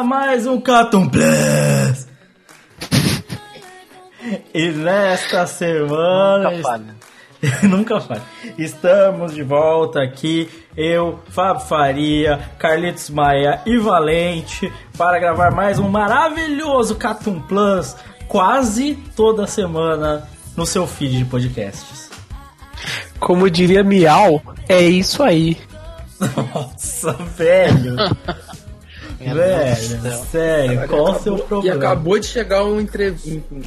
A mais um Catum Plus! E nesta semana. Nunca falha. Nunca falha. Estamos de volta aqui, eu, Fábio Faria, Carlitos Maia e Valente, para gravar mais um maravilhoso Catum Plus, quase toda semana no seu feed de podcasts. Como diria Miau, é isso aí. Nossa, velho! Velho, sério, qual o seu E problema? acabou de chegar um entre... um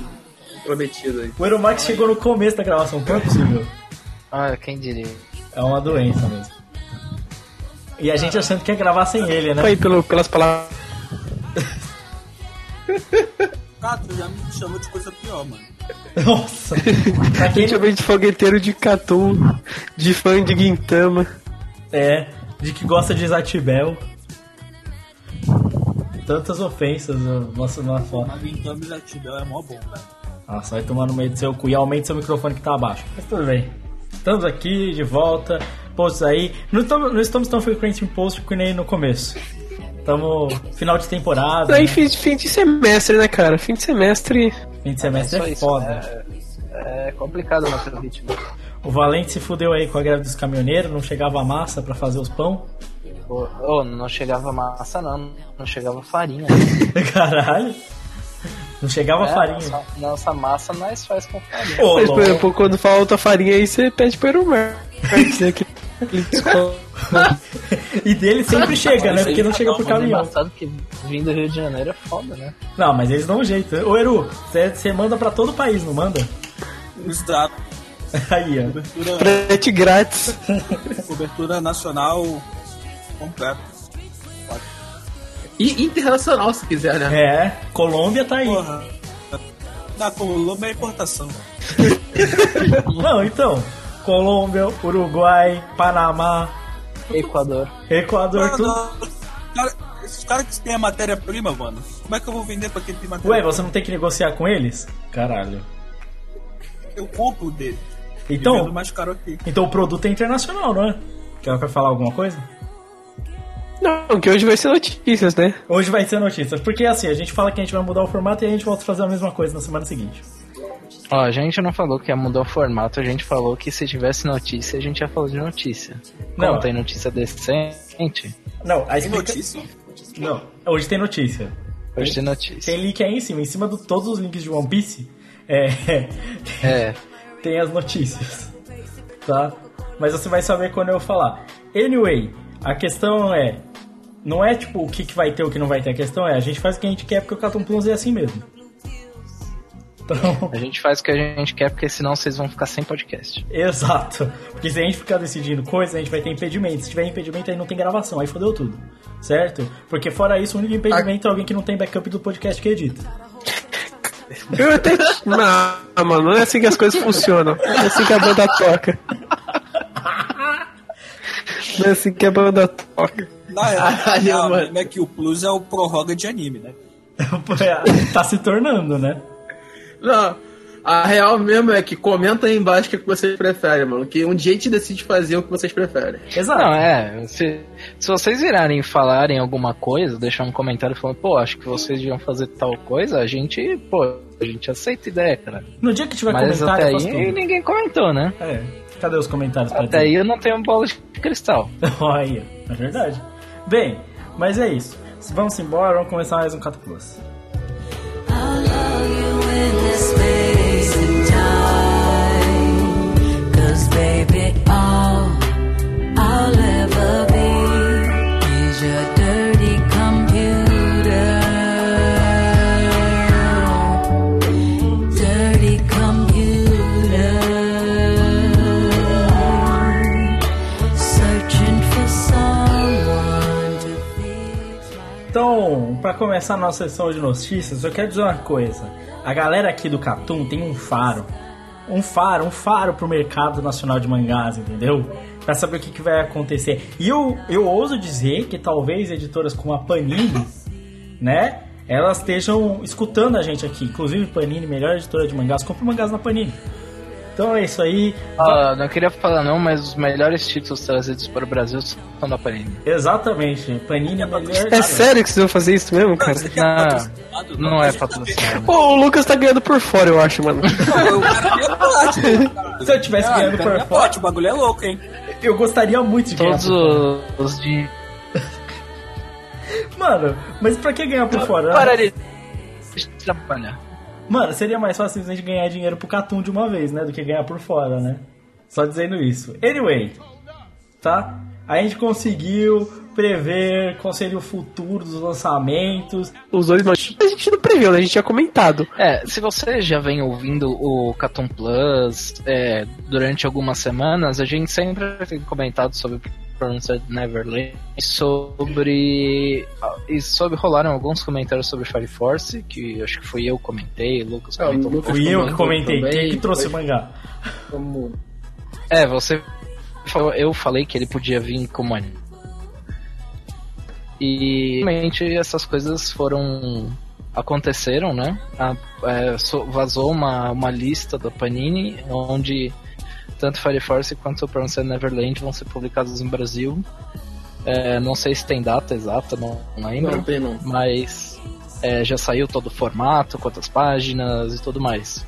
prometido aí. O Eromax chegou no começo da gravação, não é possível. Olha, quem diria. É uma doença mesmo. E a gente achando que ia gravar sem ele, né? Foi pelo, pelas palavras. Cato já me chamou de coisa pior, mano. Nossa! pra quem Gente, chamei de fogueteiro de Catum, de fã de Guintama. é, de que gosta de Zatibel. Tantas ofensas no nosso na foto. Te deu, é mó bom, velho. Nossa, vai tomar no meio do seu cu e aumente seu microfone que tá abaixo. Mas tudo bem. Estamos aqui de volta. Posts aí. Não estamos, não estamos tão frequentes em post que nem no começo. Estamos final de temporada. Aí, né? fim, fim de semestre, né, cara? Fim de semestre. Fim de semestre só é isso, foda. né? É complicado manter o ritmo. O Valente se fudeu aí com a greve dos caminhoneiros, não chegava a massa pra fazer os pão. Pô, oh, não chegava massa, não. Não chegava farinha. Caralho. Não chegava É, farinha. Nossa, nossa massa nós faz com farinha. Ô, Mas, por exemplo, quando falta farinha aí, você pede pro Irumar. Ele descobre. e dele sempre chega, né? Porque não chega por Mas é caminhão. engraçado que vindo do Rio de Janeiro é foda, né? Não, mas eles dão um jeito. Ô, Eru, você manda pra todo o país, não manda? Exato. Aí, ó. Cobertura, Frete grátis. cobertura nacional completa. E internacional, se quiser, né? É, Colômbia tá aí. Porra. Da Colômbia é importação. Não, então. Colômbia, Uruguai, Panamá, Equador. Equador, tudo. Cara, esses caras que têm a matéria-prima, mano, como é que eu vou vender pra quem tem matéria Ué, você não tem que negociar com eles? Caralho. Eu compro dele. Então, mais caro aqui. então o produto é internacional, não é? Quer falar alguma coisa? Não, que hoje vai ser notícias, né? Hoje vai ser notícias, porque assim, a gente fala que a gente vai mudar o formato e a gente volta a fazer a mesma coisa na semana seguinte. Ó, a gente não falou que ia mudar o formato, a gente falou que se tivesse notícia, a gente ia falar de notícia. Não. Como tem notícia decente, Não, a Tem explica... notícia? Não, hoje tem notícia. hoje tem notícia. Tem link aí em cima, em cima de todos os links de One Piece, é, É, tem as notícias, tá? Mas você vai saber quando eu falar. Anyway, a questão é, não é tipo o que, que vai ter ou o que não vai ter, a questão é, a gente faz o que a gente quer porque o Catum Plus é assim mesmo. Então, a gente faz o que a gente quer, porque senão vocês vão ficar sem podcast. exato. Porque se a gente ficar decidindo coisa, a gente vai ter impedimento. Se tiver impedimento, aí não tem gravação, aí fodeu tudo. Certo? Porque fora isso, o único impedimento é alguém que não tem backup do podcast que edita. Eu até. Não, mano, não é assim que as coisas funcionam. Não é assim que a banda toca. Não é assim que a banda toca. Na Caralho, real, mano. né, que o Plus é o prorroga de anime, né? tá se tornando, né? Não, a real mesmo é que comenta aí embaixo o que vocês preferem, mano. Que um dia a gente decide fazer o que vocês preferem. Exato. Não, é. Se, se vocês virarem e falarem alguma coisa, deixar um comentário falando, pô, acho que vocês deviam fazer tal coisa, a gente, pô, a gente aceita a ideia, cara. No dia que tiver Mas comentário, até aí ninguém comentou, né? É, cadê os comentários pra Até aí eu não tenho bola de cristal. Olha, é verdade. Bem, mas é isso. Vamos embora, vamos começar mais um Cato Plus. I Pra começar a nossa sessão de notícias, eu quero dizer uma coisa. A galera aqui do Catum tem um faro. Um faro, um faro pro mercado nacional de mangás, entendeu? Pra saber o que, que vai acontecer. E eu, eu ouso dizer que talvez editoras como a Panini, né? Elas estejam escutando a gente aqui. Inclusive, Panini, melhor editora de mangás, compra mangás na Panini. Então é isso aí. Ah, não queria falar não, mas os melhores títulos trazidos para o Brasil são da Panini. Exatamente. Panini é melhor. É sério que vocês vão fazer isso mesmo, cara? Não, patrocinado? não é patrocinado. Pô, o Lucas tá ganhando por fora, eu acho, mano. Não, o cara é. Se eu tivesse Ah, ganhando por é fora, o bagulho é louco, hein? eu gostaria muito de ganhar. Todos por fora. os, os de. Mano, mas pra que ganhar por fora? Para de trabalhar. Mano, seria mais fácil simplesmente ganhar dinheiro pro Catum de uma vez, né? Do que ganhar por fora, né? Só dizendo isso. Anyway, tá? A gente conseguiu prever qual seria o futuro dos lançamentos. Os dois, mas a gente não previu, né? A gente tinha comentado. É, se você já vem ouvindo o Catum Plus é, durante algumas semanas, a gente sempre tem comentado sobre Promised Neverland, sobre e sobre rolaram alguns comentários sobre Fire Force, que acho que fui eu que comentei, o Lucas É, o comentou. Lucas Fui eu que comentei. também, Quem que trouxe o foi- mangá? Como... É, você falou, eu falei que ele podia vir como anime. E realmente essas coisas foram aconteceram, né? A- é, so- vazou uma, uma lista da Panini onde tanto Fire Force quanto o Promised Neverland vão ser publicados no Brasil. É, não sei se tem data exata, não, não lembro. Não não. Mas é, já saiu todo o formato, quantas páginas e tudo mais.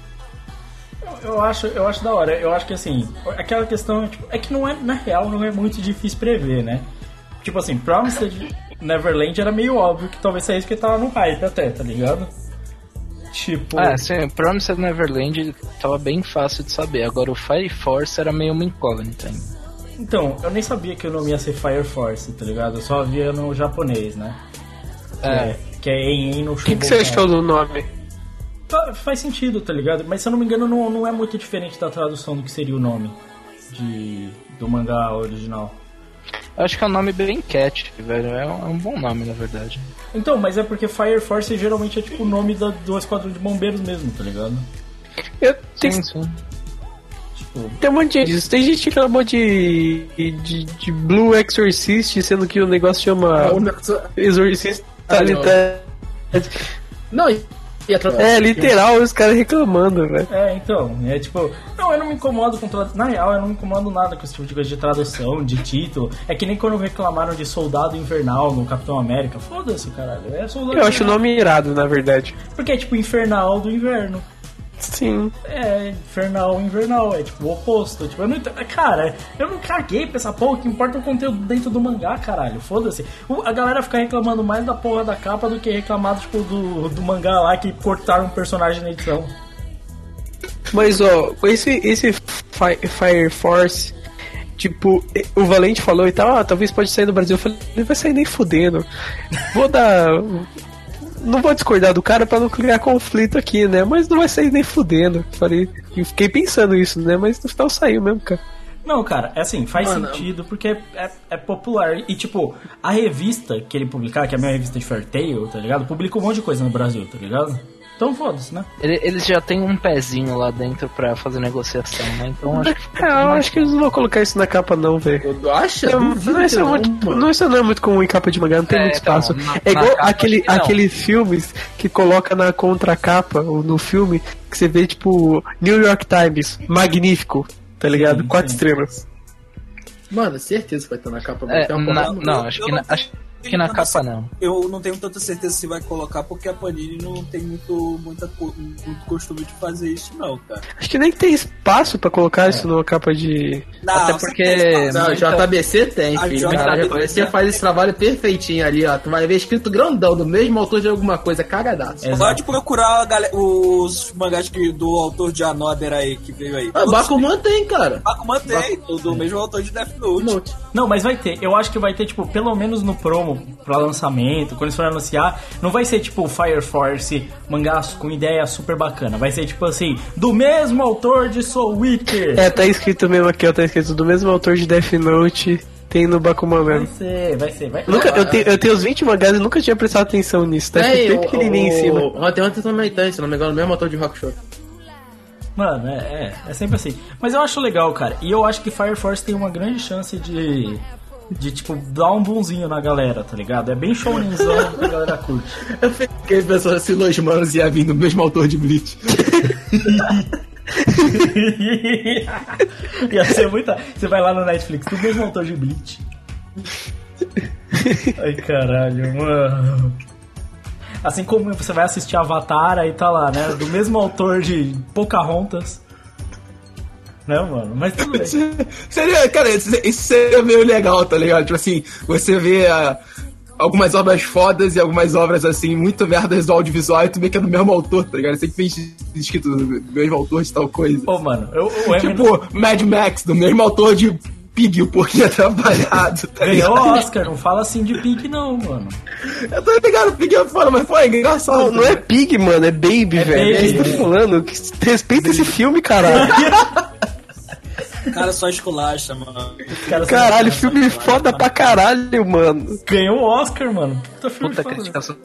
Eu acho, eu acho da hora. Eu acho que assim, aquela questão tipo, é que não é na real não é muito difícil prever, né? Tipo assim, Promised Neverland era meio óbvio que talvez saísse porque tava no hype até, tá ligado? Tipo, É, sim, Promised Neverland tava bem fácil de saber. Agora o Fire Force era meio uma incógnita ainda. então, eu nem sabia que o nome ia ser Fire Force, tá ligado? Eu só via no japonês, né? Que É. é, que é En no O que, que você achou do nome? Tá, Faz sentido, tá ligado? Mas se eu não me engano, não, não é muito diferente da tradução do que seria o nome de, do mangá original. Eu acho que é um nome bem cat, velho. É um, é um bom nome, na verdade. Então, mas é porque Fire Force geralmente é tipo o nome da, do esquadrão de bombeiros mesmo, tá ligado? Eu, sim. Tipo, tem um monte de gente. Tem gente que reclamou de, de, de Blue Exorcist, sendo que o negócio chama negócio- Exorcist Ah, não. E a tra- É, literal, os caras reclamando, velho. É, então, é tipo, não, eu não me incomodo com tradução. Na real, eu não me incomodo nada com esse tipo de coisa de tradução, de título. É que nem quando reclamaram de Soldado Invernal no Capitão América. Foda-se, caralho. É Soldado Eu acho o nome irado, na verdade. Porque é tipo Infernal do inverno. Sim. É, infernal, invernal, é tipo o oposto. Tipo, eu não. Cara, eu não caguei pra essa porra, o que importa é o conteúdo dentro do mangá, caralho. Foda-se. A galera fica reclamando mais da porra da capa do que reclamar, tipo, do, do mangá lá que cortaram um personagem na edição. Mas, ó, esse, esse Fi- Fire Force, tipo, o Valente falou e tal, ah, talvez pode sair no Brasil. Eu falei, não vai sair nem fudendo. Vou dar. Não vou discordar do cara pra não criar conflito aqui, né? Mas não vai sair nem fudendo. Falei, e fiquei pensando isso, né? Mas no final saiu mesmo, cara. Não, cara, é assim, faz Mano, sentido porque é, é, popular. E, tipo, a revista que ele publicar, que é a minha revista de Fairtail, tá ligado? Publica um monte de coisa no Brasil, tá ligado? Então foda-se, né? Ele- Eles já têm um pezinho lá dentro pra fazer negociação, né? Então acho que É, eu acho que eles não vão colocar isso na capa, não, velho. Eu acho? Não, não, isso é muito, não, isso não é muito comum em capa de mangá, não tem É, muito então, espaço. na- é igual capa aquele, aqueles filmes que coloca na contracapa, ou no filme, que você vê, tipo, New York Times, magnífico, tá ligado? Sim, Quatro sim. estrelas. Mano, certeza que vai estar na capa. É, Tem uma na- não, acho que, não na, acho que na capa não. Eu não tenho tanta certeza se vai colocar porque a Panini não tem muito, muita, muito costume de fazer isso, não, cara. Acho que nem tem espaço pra colocar isso numa capa de. Não, Até porque- espaço. Não, Muita- JBC tem, A filho. JBC Cara, JBC faz esse trabalho perfeitinho ali, ó. Tu vai ver escrito grandão, do mesmo autor de alguma coisa, cagadaço. É. Pode procurar a gale- os mangás que, do autor de Another aí, que veio aí. Ah, Bakuman tem, cara. Bakuman tem, do, do mesmo autor de Death Note. Note. Não, mas vai ter. Eu acho que vai ter, tipo, pelo menos no promo, for pra lançamento, quando eles forem anunciar, não vai ser tipo Fire Force, mangás com ideia super bacana. Vai ser tipo assim, do mesmo autor de Soul Witcher. É, tá escrito mesmo aqui, ó, tá escrito do mesmo autor de Death Note, tem no Bakuman Vai mesmo. ser, vai ser, vai Nunca, eu, tenho, eu tenho os 20 mangás e nunca tinha prestado atenção nisso, tá escrito bem pequenininho em cima. Ontem ontem também tem, se não me engano, o mesmo autor de Rock Show. Mano, é, é, é sempre assim. Mas eu acho legal, cara. E eu acho que Fire Force tem uma grande chance de. De, tipo, dar um bonzinho na galera, tá ligado? É bem shounenzão que a galera curte. Eu fiquei pensando se Los Manos ia vir do mesmo autor de Bleach. Ia ser muita. Você vai lá no Netflix, do mesmo autor de Bleach. Ai, caralho, mano. Assim como você vai assistir Avatar, aí tá lá, né? Do mesmo autor de Pocahontas. Né, mano? Mas tudo bem. seria, cara, isso isso seria meio legal, tá ligado? Tipo assim, você vê ah, algumas obras fodas e algumas obras, assim, muito merdas do audiovisual e tu vê que é do mesmo autor, tá ligado? Sempre vem escrito do mesmo autor de tal coisa. Ô, mano, eu, o Eminem Tipo, Mad Max, do mesmo autor de Pig, o Porquinho Atrapalhado, tá ganhou ligado? Oscar, não fala assim de Pink, não, mano. Eu tô ligado, Pig é foda, mas foi engraçado. Não, não é Pig, mano, é Baby, velho. O que Baby. você tá falando? Que- Respeita esse filme, caralho. O cara só esculacha, mano. Os caras Caralho, filme foda pra caralho, mano. ganhou o Oscar, mano. Puta filme Puta foda. criticação.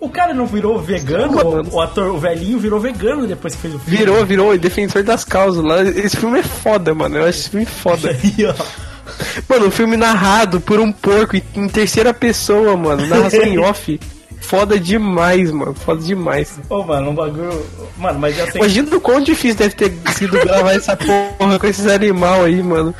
O cara não virou vegano? Mano. O, o ator, o velhinho virou vegano depois que fez o filme. Virou, virou, e defensor das causas lá. Esse filme é foda, mano. Eu acho esse filme foda. Aí, ó. Mano, um filme narrado por um porco em- em terceira pessoa, mano. Narração em off. Foda demais, mano. Foda demais. Ô, mano, um bagulho. Mano, mas já sei. Imagina o quão difícil deve ter sido gravar essa porra com esses animais aí, mano.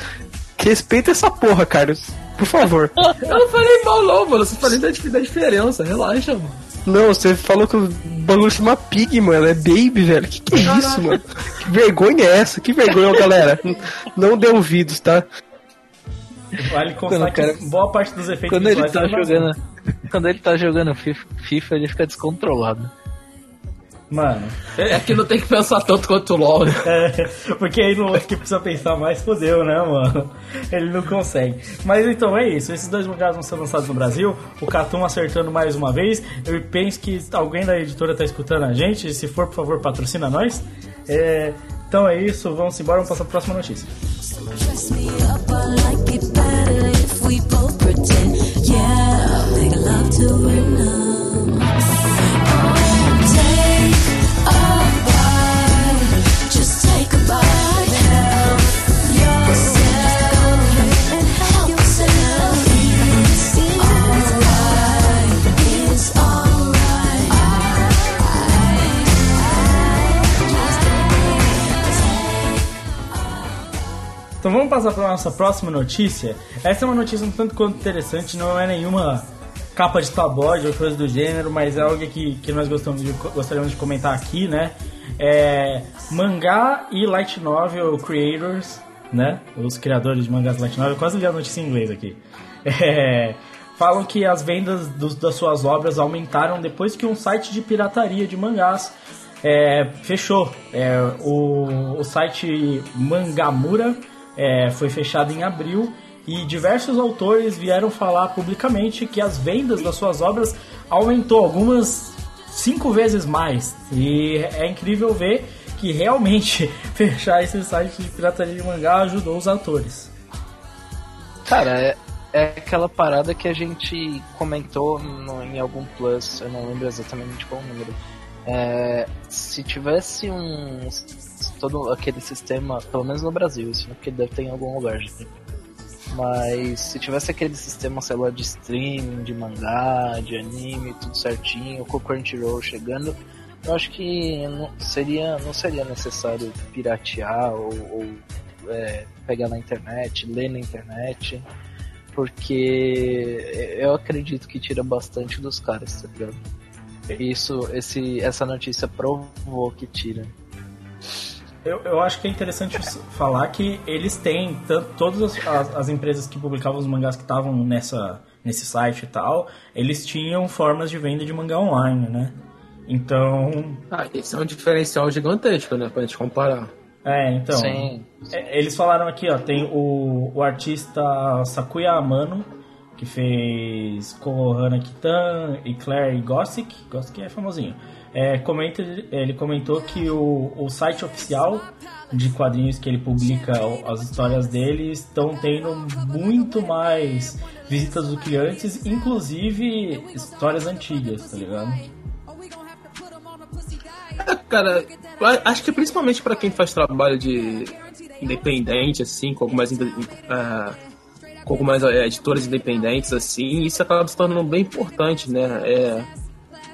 Respeita essa porra, Carlos. Por favor. Eu não falei mal, não, mano. Eu só falei da, da diferença. Relaxa, mano. Não, você falou que o bagulho chama Pig, mano. É Baby, velho. Que que é isso, mano? Que vergonha é essa? Que vergonha, galera. Não dê ouvidos, tá? Vale constar Quando o cara- que boa parte dos efeitos Quando ele tá são vazio. Quando ele tá jogando FIFA, FIFA, ele fica descontrolado. Mano, É que não tem que pensar tanto quanto o LOL, né? é, porque aí no outro que precisa pensar mais, fodeu, né, mano? Ele não consegue. Mas então é isso, esses dois mangás vão ser lançados no Brasil, o Catum acertando mais uma vez. Eu penso que alguém da editora tá escutando a gente, se for, por favor, patrocina nós. É, então é isso, vamos embora, vamos passar pra próxima notícia. Dress Então vamos passar para nossa próxima notícia. Essa é uma notícia um tanto quanto interessante, não é nenhuma capa de tabloide ou coisa do gênero, mas é algo que, que nós gostamos de, gostaríamos de comentar aqui, né? É, mangá e light novel creators, né? Os criadores de mangás light novel, quase li a notícia em inglês aqui. É, falam que as vendas dos- das suas obras aumentaram depois que um site de pirataria de mangás é, fechou. É, o, o site Mangamura é, foi fechado em abril e diversos autores vieram falar publicamente que as vendas das suas obras aumentou algumas cinco vezes mais e é incrível ver que realmente fechar esse site de pirataria de mangá ajudou os autores. Cara, é, é aquela parada que a gente comentou no- em algum plus, eu não lembro exatamente qual número. É, se tivesse um. todo aquele sistema, pelo menos no Brasil, isso porque deve ter em algum lugar, gente. Mas se tivesse aquele sistema, lá, de streaming, de mangá, de anime, tudo certinho, com o Crunchyroll chegando, eu acho que não seria, não seria necessário piratear ou, ou, é, pegar na internet, ler na internet, porque eu acredito que tira bastante dos caras, tá ligado? Isso, esse, essa notícia provou que tira. Eu, eu acho que é interessante falar que eles têm, tanto, todas as, as- as empresas que publicavam os mangás que estavam nessa, nesse site e tal, eles tinham formas de venda de mangá online, né? Então, Ah, esse é um diferencial gigantesco, né? Pra gente comparar. é, então. Sim. É, Eles falaram aqui, ó, tem o, o artista Sakuya Amano, que fez Konohana Kitan e Claire Gossick, Gossick é famosinho. É, comenta, ele comentou que o, o site oficial de quadrinhos que ele publica as histórias dele estão tendo muito mais visitas do que antes, inclusive histórias antigas, tá ligado? É, cara, acho que principalmente pra quem faz trabalho de independente, assim, com algumas, ah, com algumas é, editoras independentes, assim, isso acaba se tornando bem importante, né? É,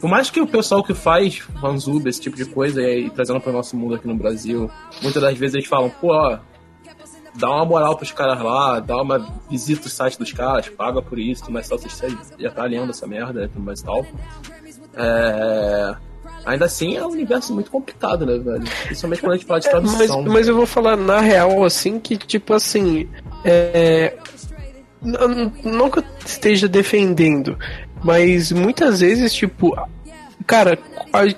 por mais que o pessoal que faz fanzub, esse tipo de coisa, e, e trazendo para o nosso mundo aqui no Brasil, muitas das vezes eles falam, pô, ó, dá uma moral pros caras lá, dá uma visita o site dos caras, paga por isso, mas tal, você já tá lendo essa merda, tudo mais e tal. É... Ainda assim é um universo muito complicado, né, velho? Principalmente quando a gente fala de É, mas, tradução. mas eu vou falar na real, assim, que tipo assim. É. n- n- Não que eu esteja defendendo, mas muitas vezes, tipo. Cara,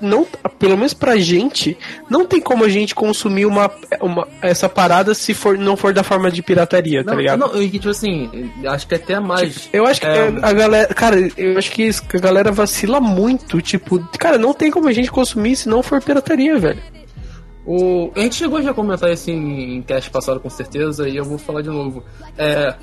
não, pelo menos pra gente, não tem como a gente consumir uma, uma essa parada se for, não for da forma de pirataria, tá Não, ligado? não, e, tipo assim, acho que até mais. Eu acho que é, a galera. Cara, eu acho que isso- que a galera vacila muito. Tipo, cara, não tem como a gente consumir se não for pirataria, velho. O... A gente chegou já a comentar isso em, cast passado com certeza, e eu vou falar de novo. É,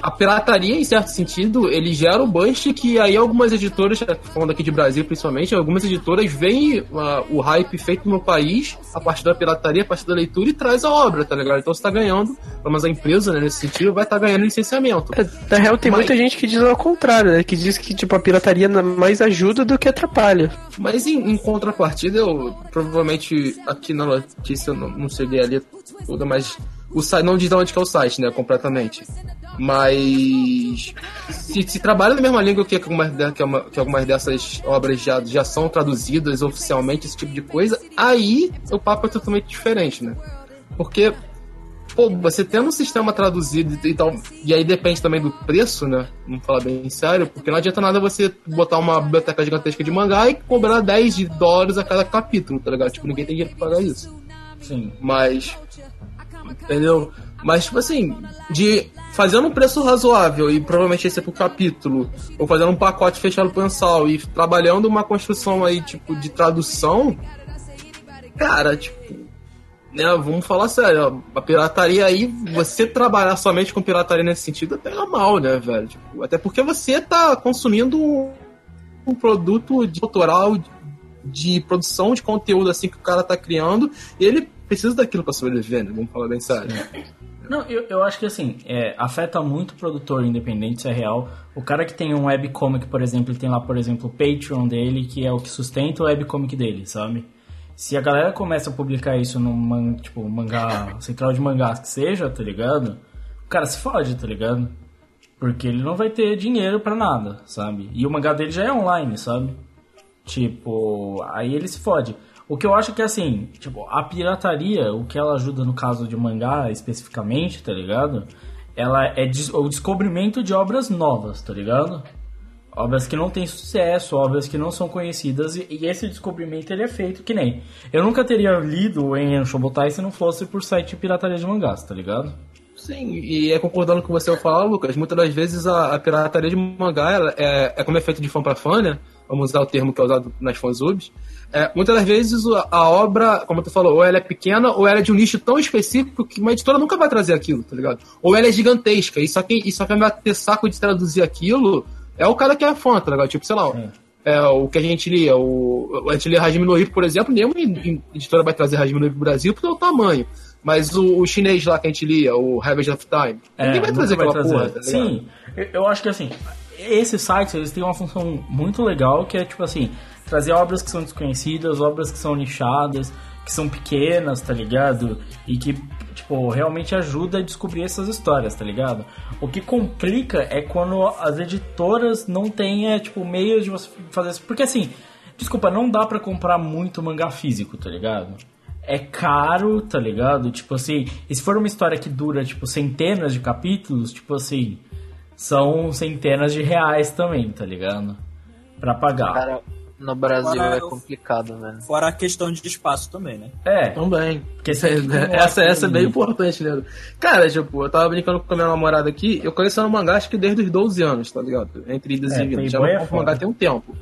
a pirataria, em certo sentido, ele gera o bust que aí algumas editoras, falando aqui de Brasil principalmente, algumas editoras veem ah, o hype feito no país a partir da pirataria, a partir da leitura e traz a obra, tá ligado? Então você tá ganhando, menos a empresa, né, nesse sentido, vai estar ganhando licenciamento. É, Na real, tem Mas- muita gente que diz ao contrário, né? Que diz que tipo, a pirataria mais ajuda do que atrapalha. Mas em, em contrapartida, eu provavelmente aqui na notícia não, não cheguei ali toda, mas o site não diz de onde que é o site, né? Completamente. Mas se, se trabalha na mesma língua que algumas, que, uma- que algumas dessas obras já, já são traduzidas oficialmente, esse tipo de coisa, aí o papo é totalmente diferente, né? Porque pô, você tendo um sistema traduzido e tal, e aí depende também do preço, né? Vamos falar bem sério, porque não adianta nada você botar uma biblioteca gigantesca de mangá e cobrar 10 de dólares a cada capítulo, tá ligado? Tipo, ninguém tem dinheiro pra pagar isso. Sim. Mas. Entendeu? Mas, tipo assim, de fazendo um preço razoável e provavelmente esse é pro capítulo, ou fazendo um pacote fechado mensal e trabalhando uma construção aí, tipo, de tradução, cara, tipo, né, vamos falar sério, a pirataria aí, você trabalhar somente com pirataria nesse sentido pega mal, né, velho? Tipo, até porque você tá consumindo um, produto de autoral de produção de conteúdo assim que o cara tá criando e ele precisa daquilo pra sobreviver, né? Vamos falar bem sério. Não, eu, eu acho que assim, é, afeta muito o produtor independente, isso é real. O cara que tem um webcomic, por exemplo, ele tem lá, por exemplo, o Patreon dele, que é o que sustenta o webcomic dele, sabe? Se a galera começa a publicar isso num man, tipo, mangá, central de mangás que seja, tá ligado? O cara se fode, tá ligado? Porque ele não vai ter dinheiro pra nada, sabe? E o mangá dele já é online, sabe? Tipo, aí ele se fode. O que eu acho que assim, tipo, a pirataria, o que ela ajuda no caso de mangá especificamente, tá ligado? Ela é o descobrimento de obras novas, tá ligado? Obras que não têm sucesso, obras que não são conhecidas, e, e esse descobrimento ele é feito que nem. Eu nunca teria lido Enyan Shobotai se não fosse por site pirataria de mangás, tá ligado? Sim, e é concordando com você ao falar, Lucas, muitas das vezes a, a pirataria de mangá ela é, é como é feito de fã para fã, né? Vamos usar o termo que é usado nas fanzubs. É, muitas das vezes a, a obra, como tu falou, ou ela é pequena ou ela é de um nicho tão específico que uma editora nunca vai trazer aquilo, tá ligado? Ou ela é gigantesca e só quem, e só quem vai ter saco de traduzir aquilo é o cara que é fã, tá ligado? Tipo, sei lá, é, o que a gente lia, o, a gente lia Hajime no Ippo, por exemplo, nenhuma editora vai trazer Hajime no Ippo pro Brasil pelo tamanho. Mas o, o chinês lá que a gente lia, o Ravage of Time, ninguém vai trazer aquela porra, tá? Sim, eu- eu acho que assim, esses sites eles têm uma função muito legal que é tipo assim, trazer obras que são desconhecidas, obras que são nichadas, que são pequenas, tá ligado? E que, tipo, realmente ajuda a descobrir essas histórias, tá ligado? O que complica é quando as editoras não têm, é, tipo, meios de você fazer isso. Porque assim, desculpa, não dá pra comprar muito mangá físico, tá ligado? é caro, tá ligado? Tipo assim, se for uma história que dura, tipo, centenas de capítulos, tipo assim, são centenas de reais também, tá ligado? Pra pagar. Cara, No Brasil Fora é complicado, velho. Fora a questão de espaço também, né? É, Também. porque Essa, você tem um essa, essa é bem importante, né? Cara, tipo, eu tava brincando com a minha namorada aqui, eu coleciono mangá acho que desde os 12 anos, tá ligado? Entre idas É, e vindas. Já é compro mangá tem um tempo.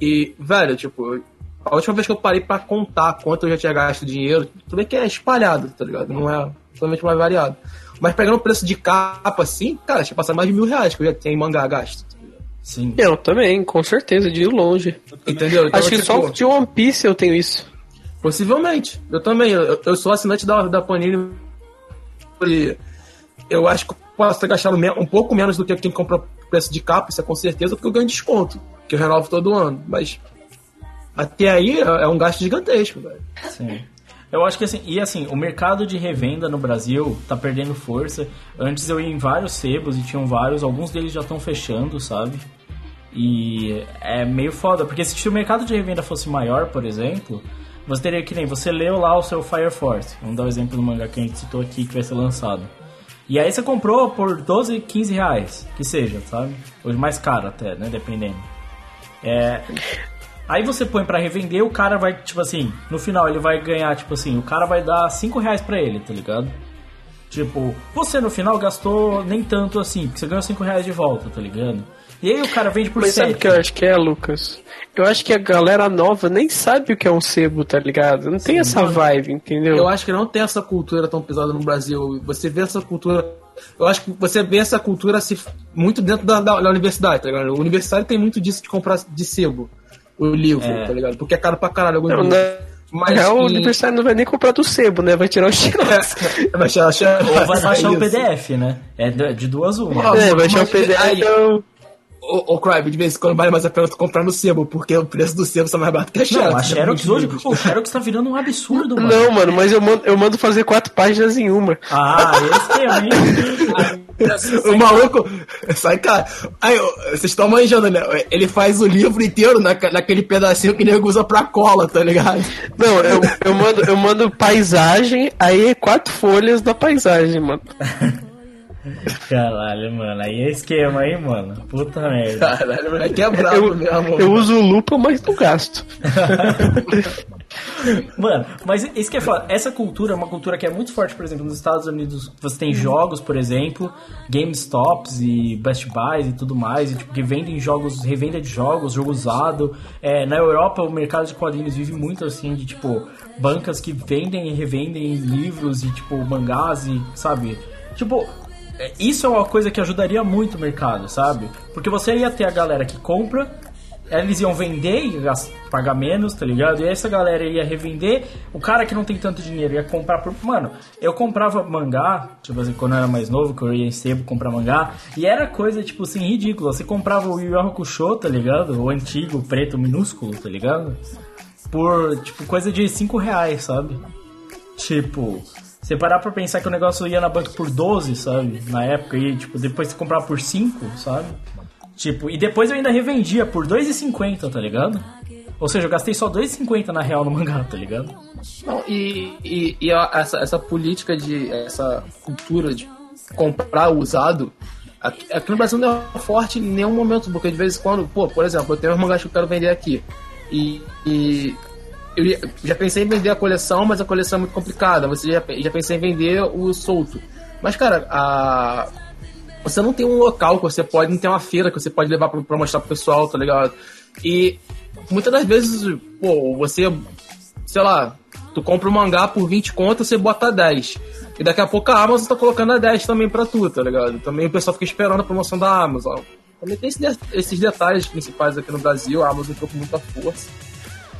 E, velho, tipo, a última vez que eu parei pra contar quanto eu já tinha gasto dinheiro, tudo bem que é espalhado, tá ligado? Não é totalmente mais variado. Mas pegando o preço de capa assim, cara, tinha passado mais de mil reais que eu já tenho em mangá gasto. Sim. Eu também, com certeza, de longe. Entendeu? Então, Acho que tipo, só de One Piece eu tenho isso. Possivelmente. Eu também. Eu, eu sou assinante da, da Panini. E eu acho que eu posso ter gastado um pouco menos do que quem compra preço de capa, isso é com certeza, porque eu ganho desconto, que eu renovo todo ano. Mas até aí é, é um gasto gigantesco, velho. Sim. Eu acho que assim, e assim, o mercado de revenda no Brasil tá perdendo força. Antes eu ia em vários sebos e tinham vários, alguns deles já estão fechando, sabe? E é meio foda, porque se o mercado de revenda fosse maior, por exemplo, você teria que nem você leu lá o seu Fire Force. Vamos dar o exemplo do mangá que a gente citou aqui que vai ser lançado. E aí você comprou por 12, 15 reais, que seja, sabe? Hoje mais caro até, né? Dependendo. É, Aí você põe pra revender, o cara vai, tipo assim, no final ele vai ganhar, tipo assim, o cara vai dar 5 reais pra ele, tá ligado? Tipo, você no final gastou nem tanto assim, porque você ganhou 5 reais de volta, tá ligado? E aí o cara vende por Mas sabe o 7. que eu acho que é, Lucas? Eu acho que a galera nova nem sabe o que é um sebo, tá ligado? Não tem essa vibe, entendeu? Eu acho que não tem essa cultura tão pesada no Brasil. Você vê essa cultura. Eu acho que você vê essa cultura se, muito dentro da, da, da universidade, tá ligado? O universitário tem muito disso de comprar de sebo o livro, É. tá ligado? Porque é caro pra caralho alguns Não, na Mas real, o aniversário não vai nem comprar do sebo, né? Vai tirar o xerox. É, vai achar, achar, Ou vai baixar o isso. PDF, né? É de duas uma. É, vai tirar o PDF. aí- então- Ô, ô Cribe, de vez em quando vale mais a pena tu comprar no sebo, porque o preço do sebo está mais barato que a Xerox. Não, a Xerox né? hoje, o Xerox tá virando um absurdo, mano. Não, mano, mas eu mando, eu mando fazer quatro páginas em uma. Ah, esse é, hein? O maluco sai, cara. Aí, vocês estão manjando, né? Ele faz o livro inteiro na, naquele pedacinho que nego usa pra cola, tá ligado? Não, eu, eu, mando, eu mando paisagem, aí é quatro folhas da paisagem, mano. Caralho, mano. Aí é esquema, hein, mano. Puta merda. Caralho, moleque é brabo Eu, mesmo. eu uso lupa, mas não gasto. Mano, mas isso que é foda. Essa cultura é uma cultura que é muito forte, por exemplo, nos Estados Unidos. Você tem jogos, por exemplo, GameStops e Best Buys e tudo mais, e, tipo, que vendem jogos, revenda de jogos, jogo usado. É, na Europa, o mercado de quadrinhos vive muito assim, de tipo, bancas que vendem e revendem livros e, tipo, mangás e, sabe? Tipo, isso é uma coisa que ajudaria muito o mercado, sabe? Porque você ia ter a galera que compra, eles iam vender e pagar menos, tá ligado? E essa galera ia revender, o cara que não tem tanto dinheiro ia comprar por. Mano, eu comprava mangá, tipo assim, quando eu era mais novo, que eu ia em sebo comprar mangá, e era coisa, tipo assim, ridícula. Você comprava o Yu tá ligado? O antigo, preto, minúsculo, tá ligado? Por, tipo, coisa de 5 reais, sabe? Tipo, você parar pra pensar que o negócio ia na banca por 12, sabe? Na época, e tipo, depois você comprava por 5, sabe? Tipo, e depois eu ainda revendia por 2,50, tá ligado? Ou seja, eu gastei só 2,50 na real no mangá, tá ligado? Não, e, e, e a- essa, essa política de. essa cultura de comprar usado. Aqui, aqui no Brasil não é forte em nenhum momento, porque de vez em quando, pô, por exemplo, eu tenho uns mangás que eu quero vender aqui. E, e eu já pensei em vender a coleção, mas a coleção é muito complicada. Você já, já pensei em vender o solto. Mas, cara, a, você não tem um local que você pode, não tem uma feira que você pode levar pra, pra mostrar pro pessoal, tá ligado? E muitas das vezes, pô, você, sei lá, tu compra um mangá por 20 contas, você bota 10. E daqui a pouco a Amazon tá colocando a 10 também pra tu, tá ligado? Também o pessoal fica esperando a promoção da Amazon. Também tem esses detalhes principais aqui no Brasil, a Amazon ficou com muita força.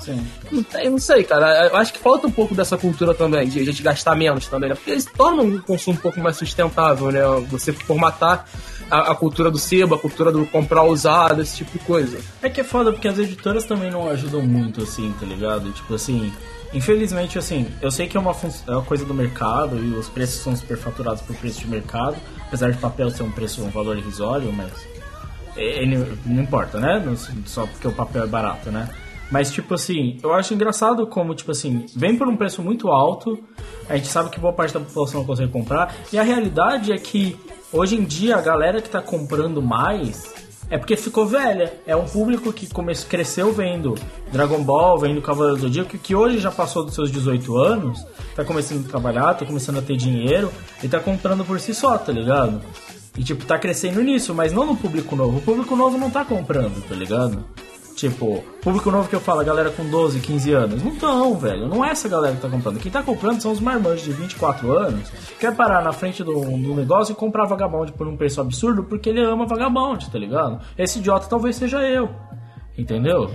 Sim. Não, tem, não sei, cara. Eu acho que falta um pouco dessa cultura também, de a gente gastar menos também, né? Porque eles tornam o consumo um pouco mais sustentável, né? Você formatar a, a cultura do sebo, a cultura do comprar usado, esse tipo de coisa. É que é foda, porque as editoras também não ajudam muito, assim, tá ligado? Tipo assim, infelizmente, assim, eu sei que é uma, é uma coisa do mercado e os preços são superfaturados por preço de mercado, apesar de papel ser um preço, um valor irrisório, mas. é- é- não importa, né? Só porque o papel é barato, né? Mas, tipo assim, eu acho engraçado como, tipo assim, vem por um preço muito alto, a gente sabe que boa parte da população não consegue comprar, e a realidade é que, hoje em dia, a galera que tá comprando mais É porque ficou velha. É um público que come- cresceu vendo Dragon Ball, vendo Cavaleiro do Zodíaco, que hoje já passou dos seus 18 anos, tá começando a trabalhar, tá começando a ter dinheiro e tá comprando por si só, tá ligado? E tipo, tá crescendo nisso, mas não no público novo. O público novo não tá comprando, tá ligado? Tipo, público novo que eu falo, galera com 12, 15 anos. Não tão, velho. Não é essa galera que tá comprando. Quem tá comprando são os marmanjos de 24 anos. Quer parar na frente do, do negócio e comprar vagabonde por um preço absurdo porque ele ama vagabonde, tá ligado? Esse idiota talvez seja eu. Entendeu?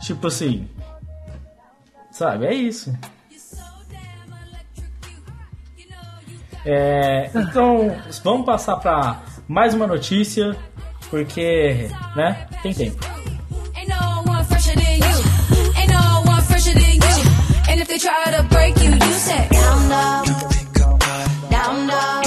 Tipo assim. Sabe, é isso. É, então, vamos passar pra mais uma notícia, porque, né, tem tempo. If they try to break you, you say down dog. Down down.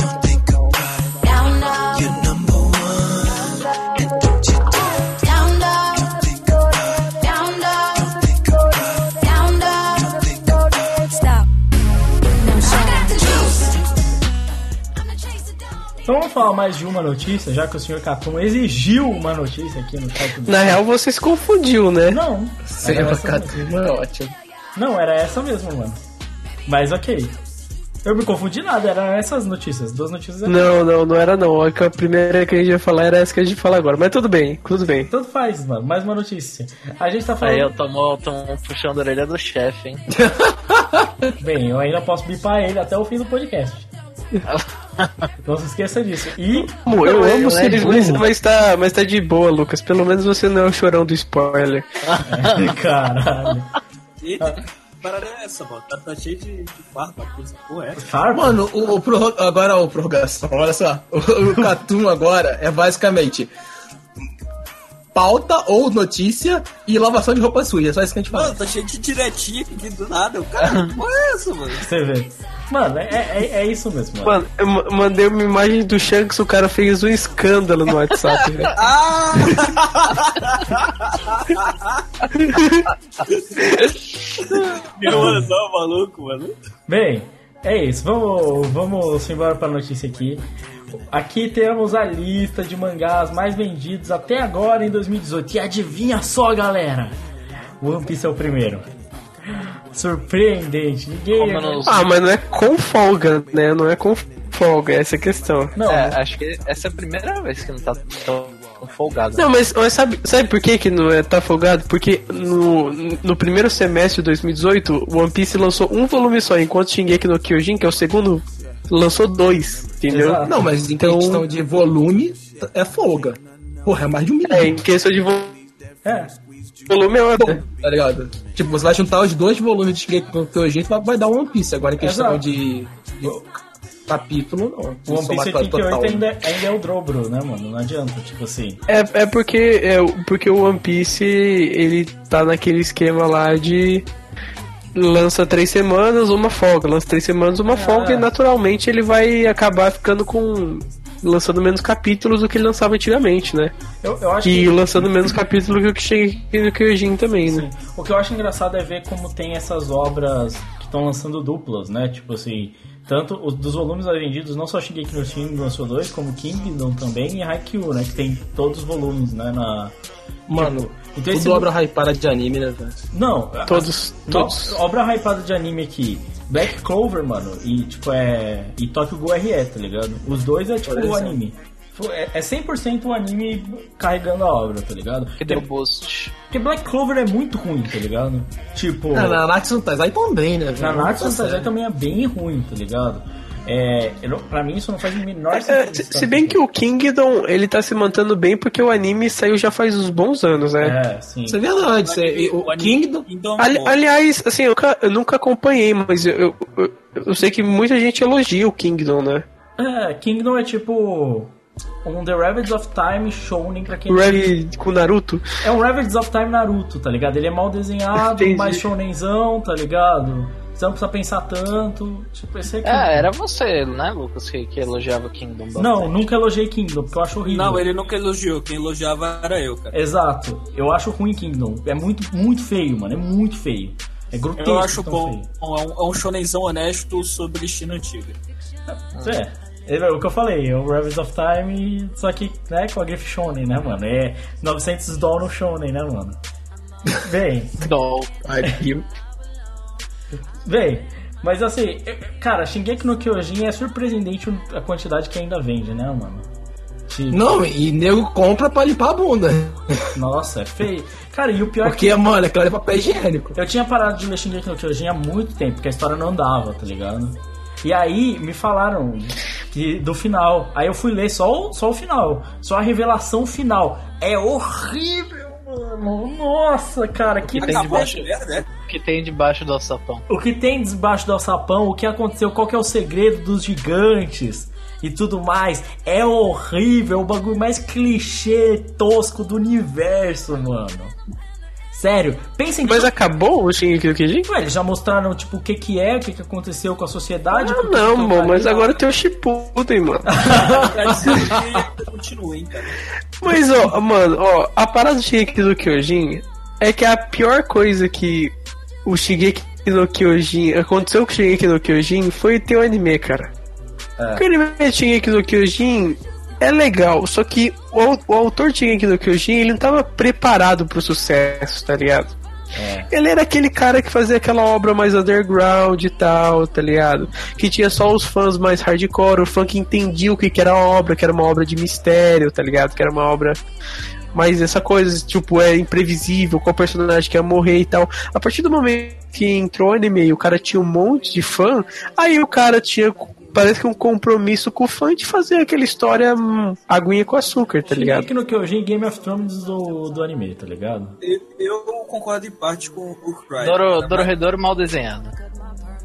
Então vamos falar mais de uma notícia, já que o senhor Catum exigiu uma notícia aqui no site do Na real, você se confundiu, né? Não, essa, Catuma é ótimo. Não, era essa mesmo, mano. Mas ok. Eu me confundi nada, eram essas notícias, duas notícias aqui. Não, não, não era não. A que- a primeira que a gente ia falar era essa que a gente fala agora. Mas tudo bem, tudo bem. Tanto faz, mano, mais uma notícia. A gente tá Aí falando. eu tomo, tomo puxando a orelha do chefe, hein? Bem, eu ainda posso bipar ele até o fim do podcast. Não se esqueça disso. E. Eu Não, amo é seres, mas, burro. mas, tá, mas tá de boa, Lucas. Pelo menos você não é o chorão do spoiler. Caralho. Eita, que parada é essa, mano? Tá, tá cheio de, de farpa, coisa porra é essa? Farpa? Mano, o, o prorro- agora o prorrogação, olha só. O, o Catum agora é basicamente pauta ou notícia e lavação de roupa suja. Só isso que a gente fala. Mano, tá cheio de diretinha aqui do nada. O cara, que porra é essa, mano? Você vê. Mano, é, é, é isso mesmo, mano. Mano, eu ma- mandei uma imagem do Shanks, o cara fez um escândalo no WhatsApp, velho. Ah! Meu anzão maluco, mano. Bem, é isso. Vamos, vamos embora para a notícia aqui. Aqui temos a lista de mangás mais vendidos até agora em 2018. E adivinha só, galera? One Piece é o primeiro. Surpreendente. Ninguém. Como nos- Ah, mas não é com folga, né? Não é com folga, essa é a questão. Não, É, acho que essa é a primeira vez que não tá tão folgado. Não, mas, mas sabe, sabe por que, que não é, tá folgado? Porque no, no primeiro semestre de 2018, o One Piece lançou um volume só, enquanto Shingeki no Kyojin, que é o segundo, lançou dois, entendeu? Exato. Não, mas em Então- questão de volume, é folga. Porra, é mais de um milhão. É, em questão de vo- é. volume é outra. Tá ligado? Tipo, você vai juntar os dois volumes de Shingeki no Kyojin, vai, vai dar One Piece. Agora em questão Exato. de, de capítulo, não. O One Piece Somatório 88 ainda, ainda é o dobro, né, mano? Não adianta, tipo assim. É, é porque é o- porque o One Piece ele tá naquele esquema lá de lança três semanas, uma folga, lança três semanas, uma folga e naturalmente ele vai acabar ficando com lançando menos capítulos do que ele lançava antigamente, né? Eu, eu acho E que. lançando menos capítulos do que no Kyojin também, né? Sim. O que eu acho engraçado é ver como tem essas obras que estão lançando duplas, né? Tipo assim, tanto os dos volumes vendidos, não só Shingeki no Kyojin lançou dois, como Kingdom também e Haikyuu, né? Que tem todos os volumes, né? Na... Mano, Então esse- tudo obra hypada de anime, né, velho? Não, Todos, a- todos. no- obra hypada de anime aqui. Black Clover, mano, e tipo é. E Tokyo Ghoul RE, tá ligado? Os dois é tipo o anime. É, é 100% o anime carregando a obra, tá ligado? Que deu boost. Porque Black Clover é muito ruim, tá ligado? Tipo. Ah, na Natsu Taizai também, né, velho? Nanatsu no Taizai também é bem ruim, tá ligado? É, pra mim isso não faz o menor É, sentido. se, se bem que o Kingdom ele tá se mantendo bem porque o anime saiu já faz uns bons anos, né? É, sim. Isso é verdade. É, o Kingdom. Kingdom Ali- aliás, assim, eu nunca, eu nunca acompanhei, mas eu, eu, eu- eu sei que muita gente elogia o Kingdom, né? É, Kingdom é tipo. Um The Ravage of Time Shounen pra quem. Red com Naruto. É um Ravage of Time Naruto, tá ligado? Ele é mal desenhado, Entendi. mais shounenzão, tá ligado? Você não precisa pensar tanto. Tipo, esse aqui. É, era você, né, Lucas, que, que elogiava Kingdom bastante. Não, nunca elogiei Kingdom, porque eu acho horrível. Não, ele nunca elogiou. Quem elogiava era eu, cara. Exato. Eu acho ruim Kingdom. É muito, muito feio, mano. É muito feio. É grotesco. Eu acho tão bom. feio. É um, é um shonenzão honesto sobre China antiga. É. É o que eu falei, é o Ravens of Time, só que, né, com a grife shonen, né, mano? É 900 doll no shonen, né, mano? Bem, Doll. Bem, mas assim, eu- cara, Shingeki no Kyojin é surpreendente a quantidade que ainda vende, né, mano? Tipo, não, e nego compra pra limpar a bunda. Nossa, é feio. Cara, e o pior é que Porque, mano, aquilo ali é papel higiênico. eu tinha parado de ler Shingeki no Kyojin há muito tempo, porque a história não andava, tá ligado? E aí me falaram que do final. Aí eu fui ler só o, só o final, só a revelação final. É horrível, mano. Nossa, cara, que tem Acabou debaixo. né? O que tem debaixo do alçapão? O que tem debaixo do alçapão, o que aconteceu, qual que é o segredo dos gigantes e tudo mais. É horrível, o bagulho mais clichê, tosco do universo, mano. Sério, pensem Mas que. acabou o Shingeki no Kyojin? Ué, eles já mostraram, tipo, o que que é, o que que aconteceu com a sociedade. Ah, não, mano, mas agora tem o Shippuden, mano. Hein, cara. Mas, ó, mano, ó, a parada do Shingeki no Kyojin é que a pior coisa que o Shingeki no Kyojin aconteceu com o Shingeki no Kyojin foi ter o anime, cara. É. Porque o anime Shingeki no Kyojin é legal, só que o, o autor Shingeki no Kyojin, ele não tava preparado pro sucesso, tá ligado? É. Ele era aquele cara que fazia aquela obra mais underground e tal, tá ligado? Que tinha só os fãs mais hardcore, o fã que entendia o que, que era a obra, que era uma obra de mistério, tá ligado? Que era uma obra mais essa coisa, tipo, é imprevisível, qual personagem que ia morrer e tal. A partir do momento que entrou o anime e o cara tinha um monte de fã, aí o cara tinha, parece que um compromisso com o fã de fazer aquela história hum, aguinha com açúcar, tá ligado? Shingeki no Kyojin Game of Thrones do, do anime, tá ligado? Eu, eu concordo em parte com o Cry. Doro, Dororedoro mal desenhado.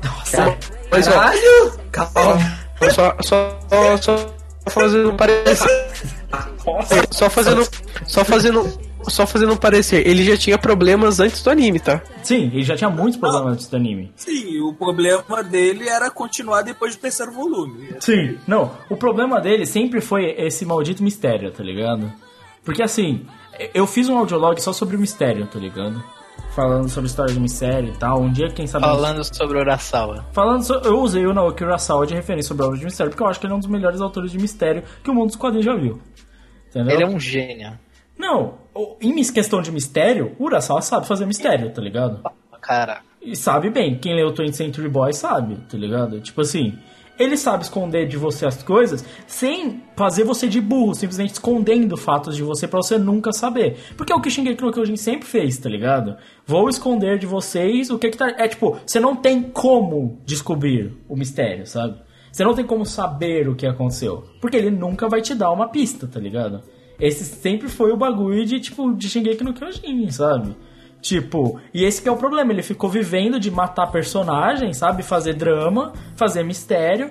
Nossa, Mas, ó, Caralho! Calma. só, só, só, só fazendo um parecer. Só fazendo. Só fazendo. Só fazendo um parecer, ele já tinha problemas antes do anime, tá? Sim, ele já tinha muitos problemas antes do anime. Sim, o problema dele era continuar depois do terceiro volume. Sim, não. O problema dele sempre foi esse maldito mistério, tá ligado? Porque assim, eu fiz um audiolog só sobre o mistério, tá ligado? Falando sobre história de mistério e tal. Um dia, quem sabe. Falando sobre Urasawa. Falando so- eu usei o Naoki Urasawa de referência sobre obras de mistério, porque eu acho que ele é um dos melhores autores de mistério que o mundo dos quadrinhos já viu. Entendeu? Ele é um gênio. Não, em questão de mistério, o Urasawa sabe fazer mistério, tá ligado? Cara, E sabe bem, quem leu 20th Century Boy sabe, tá ligado? Tipo assim, ele sabe esconder de você as coisas sem fazer você de burro, simplesmente escondendo fatos de você pra você nunca saber. Porque é o que Shingeki no Kyojin sempre fez, tá ligado? Vou esconder de vocês o que que tá... É tipo, você não tem como descobrir o mistério, sabe? Você não tem como saber o que aconteceu. Porque ele nunca vai te dar uma pista, tá ligado? Esse sempre foi o bagulho de, tipo, de Shingeki no Kyojin, sabe? Tipo, e esse que é o problema, ele ficou vivendo de matar personagens, sabe? Fazer drama, fazer mistério,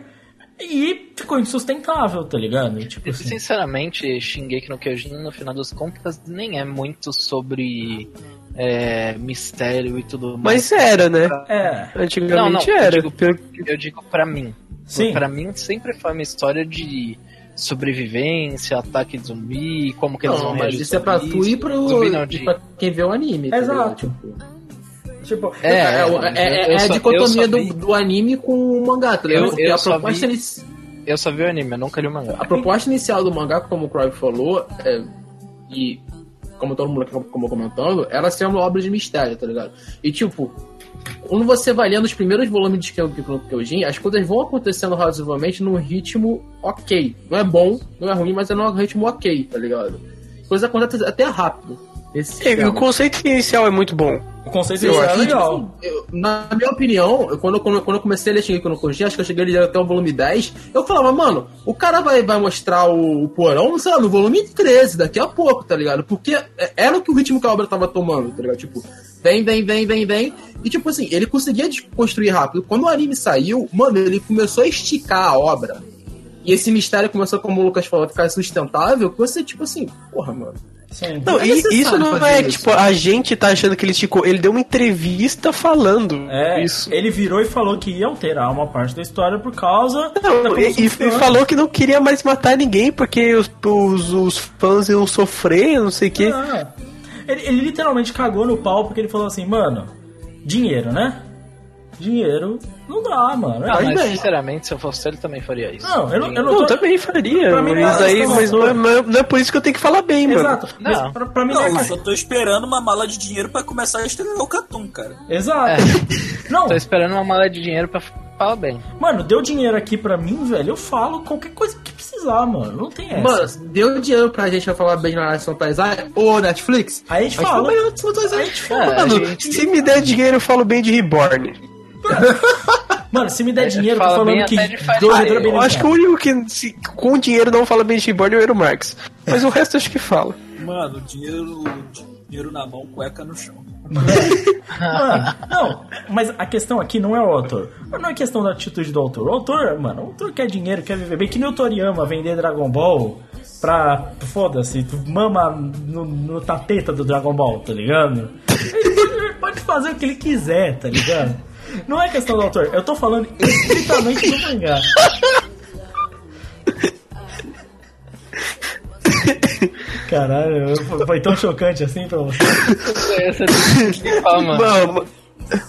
e ficou insustentável, tá ligado? Tipo assim. sinceramente, Shingeki no Kyojin, no final das contas, nem é muito sobre é, mistério e tudo mais. Mas era, né? É, Antigamente eu era. digo, Pelo- eu digo pra mim. Sim. Pra mim sempre foi uma história de sobrevivência, ataque de zumbi, como que eles vão Não, mas reagir isso é pra tu e pro. Zumbi não, de- pra quem vê o anime. tá? Exato. Tipo, tipo, É, é, é, é, é- é a dicotomia do, do anime com o mangá, tá ligado? Eu- Porque eu a só proposta, vi- inici- Eu só vi o anime, eu nunca li o mangá. a proposta inicial do mangá, como o Croy falou, é, e como todo mundo aqui como comentando, era ser uma obra de mistério, tá ligado? E tipo, quando você vai lendo os primeiros volumes de Kyojin, as coisas vão acontecendo razoavelmente num ritmo ok. Não é bom, não é ruim, mas é num ritmo ok, tá ligado? Coisas acontecem até rápido. Esquema. o conceito inicial é muito bom. o conceito Sim, é legal. eu- na minha opinião, eu- quando, quando, quando eu comecei a ler Shingeki no Kyojin, acho que eu cheguei ali até o volume 10, eu falava, mano, o cara vai, vai mostrar o, o porão, sei lá, no volume 13, daqui a pouco, tá ligado? Porque é- era o que o ritmo que a obra tava tomando, tá ligado? Tipo, vem, vem, vem, vem, vem. E tipo assim, ele conseguia construir rápido. Quando o anime saiu, mano, ele começou a esticar a obra. E esse mistério começou, como o Lucas falou, a ficar sustentável, que você, tipo assim, porra, mano. Sim. Não, é isso não é isso. tipo, a gente tá achando que ele esticou. Ele deu uma entrevista falando É, isso. ele virou e falou que ia alterar uma parte da história por causa Não, e, e- falou que não queria mais matar ninguém porque os, os, os fãs iam sofrer, não sei o quê. Ah, ele, ele literalmente cagou no pau porque ele falou assim, mano, dinheiro, né? dinheiro não dá, mano. Ah, mas sinceramente, se eu fosse ele, também faria isso. Não, eu não, eu Não, não eu tô... também faria, Pra mim não é mas, aí, mas não, é, não é- não é por isso que eu tenho que falar bem, mano. Exato. Mas Não. pra, pra mim Não, não, eu é só tô esperando uma mala de dinheiro pra começar a estrear o Catum, cara. Exato. É. Não, Tô esperando uma mala de dinheiro pra falar bem. mano, deu dinheiro aqui pra mim, velho. Eu falo qualquer coisa que precisar, mano. Não tem essa. Mano, deu dinheiro pra gente pra falar bem na nação paisagem ou Netflix? Aí a gente fala. a gente fala. Mano, gente- se me der dinheiro, eu falo bem de Reborn. Mano, se me der dinheiro, tô fala falando bem que bem Eu acho que o único que se, com dinheiro não fala bem de Reborn é o Eero Marx. Mas o resto eu acho que fala. Mano, dinheiro, dinheiro na mão, cueca no chão. Mano, não, mas a questão aqui não é o autor. Não é questão da atitude do autor. O autor, mano, o autor quer dinheiro, quer viver bem. Que nem o Toriyama vender Dragon Ball pra. Foda-se, mama no, no do Dragon Ball, tá ligado? Ele pode fazer o que ele quiser, tá ligado? Não é questão do autor, eu tô falando estritamente do mangá. Caralho, foi tão chocante assim pra você. Essa é que fama. Mano,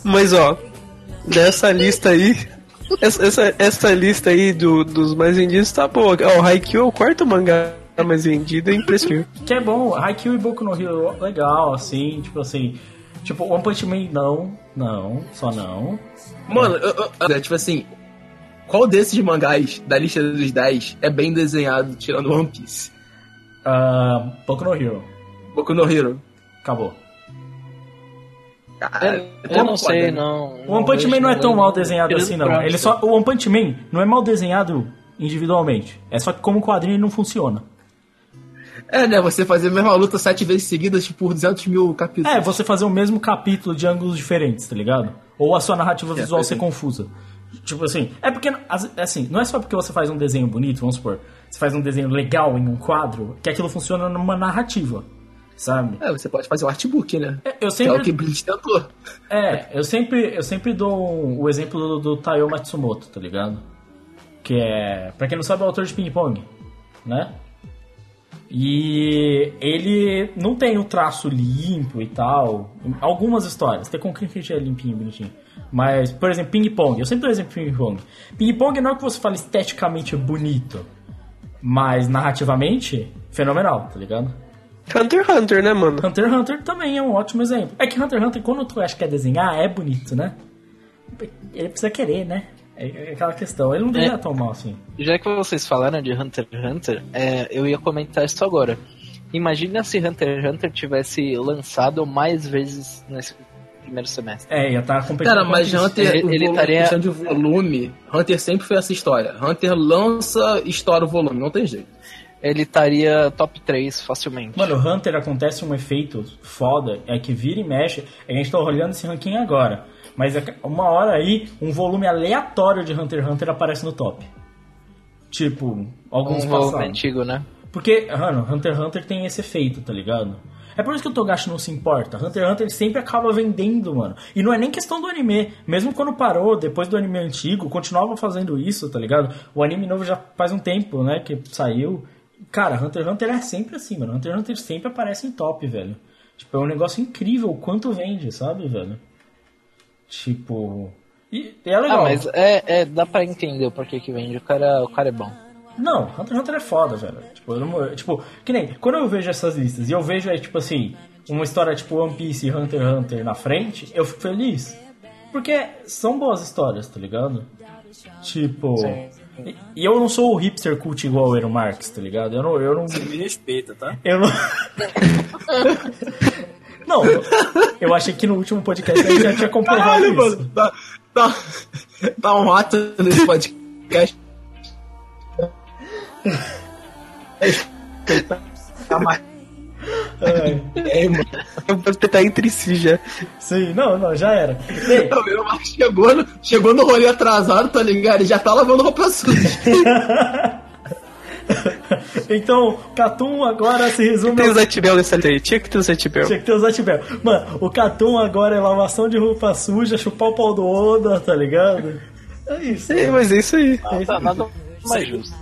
mas ó, dessa lista aí. Essa, essa, essa lista aí do, dos mais vendidos tá boa. Ó, o Haikyuu é o quarto mangá mais vendido, é impressionante. Que é bom, Haikyuu e Boku no Hero, legal, assim, tipo assim. Tipo, One Punch Man, não, não, só não. Mano, eu- eu- é, tipo assim, qual desses mangás da lista dos 10 é bem desenhado tirando One Piece? Ah, Boku no Hero, Boku no Hero. acabou. Cara, Eu, é eu não sei, né? não. O One Punch Man não é tão mal desenhado assim, não. Ele só, o One Punch Man não é mal desenhado individualmente. É só que como quadrinho ele não funciona. É, né? Você fazer a mesma luta sete vezes seguidas tipo, por 200 mil capítulos. É, você fazer o mesmo capítulo de ângulos diferentes, tá ligado? Ou a sua narrativa É, visual pois ser é. confusa. Tipo assim, é porque, as- assim, não é só porque você faz um desenho bonito, vamos supor, você faz um desenho legal em um quadro, que aquilo funciona numa narrativa, sabe? É, você pode fazer um artbook, né? É, Eu Que é o sempre, que Bleach tentou. é, eu sempre, eu sempre dou um- o exemplo do, do Taiyo Matsumoto, tá ligado? Que é, pra quem não sabe, é o autor de Ping Pong, né? E ele não tem o traço limpo e tal. Algumas histórias, tem com que é limpinho, bonitinho. Mas, por exemplo, Ping Pong. Eu sempre dou exemplo de Ping Pong. Ping Pong não é o que você fala esteticamente bonito, mas narrativamente fenomenal, tá ligado? Hunter x Hunter, né, mano? Hunter x Hunter também é um ótimo exemplo. É que Hunter x Hunter, quando tu acha que quer desenhar, é bonito, né? Ele precisa querer, né? É aquela questão. Ele não deveria É. tão mal assim. Já que vocês falaram de Hunter x Hunter, é, eu ia comentar isso agora. Imagina se Hunter x Hunter tivesse lançado mais vezes nesse primeiro semestre. É, ia estar competindo Cara, mas. Hunter, Ele- estaria- questão de volume, Hunter sempre foi essa história. Hunter lança, estoura o volume, não tem jeito. Ele estaria top 3 facilmente. Mano, o Hunter acontece um efeito foda, é que vira e mexe. A gente tá olhando esse ranking agora. Mas é uma hora aí, um volume aleatório de Hunter x Hunter aparece no top. Tipo, alguns um volume passados. antigo, né? Porque, mano, Hunter x Hunter tem esse efeito, tá ligado? É por isso que o Togashi não se importa. Hunter x Hunter ele sempre acaba vendendo, mano. E não é nem questão do anime. Mesmo quando parou, depois do anime antigo, continuava fazendo isso, tá ligado? O anime novo já faz um tempo, né, que saiu. Cara, Hunter x Hunter é sempre assim, mano. Hunter x Hunter sempre aparece em top, velho. Tipo, é um negócio incrível o quanto vende, sabe, velho? Tipo... E, é legal. Ah, mas é, é, dá pra entender o porquê que vende. O cara, o cara é bom. Não, Hunter x Hunter é foda, velho. Tipo, eu não- tipo, que nem, quando eu vejo essas listas e eu vejo, é, tipo assim, uma história tipo One Piece e Hunter x Hunter na frente, eu fico feliz. Porque são boas histórias, tá ligado? Tipo. E, e eu não sou o hipster cult igual o Ero Marx, tá ligado? Eu não. Eu não, Você me respeita, tá? eu não... não, eu achei que no último podcast a gente já tinha comprovado Caralho, isso. mano, tá, tá, tá um rato nesse podcast. Tá mais. Ai, É, mano. Tá entre si já. sim, não, não, já era. Bem, O meu Marcos chegou no, chegou no rolê atrasado, tá ligado? Ele já tá lavando roupa suja. então, Catum agora se resume Tem ao o Zatibel nessa lista aí. Tinha que ter o Zatibel. Tinha que ter o Zatibel. Mano, o Catum agora é lavação de roupa suja, chupar o pau do Oda, tá ligado? É isso. É, mas é isso aí. Não tá nada mais justo.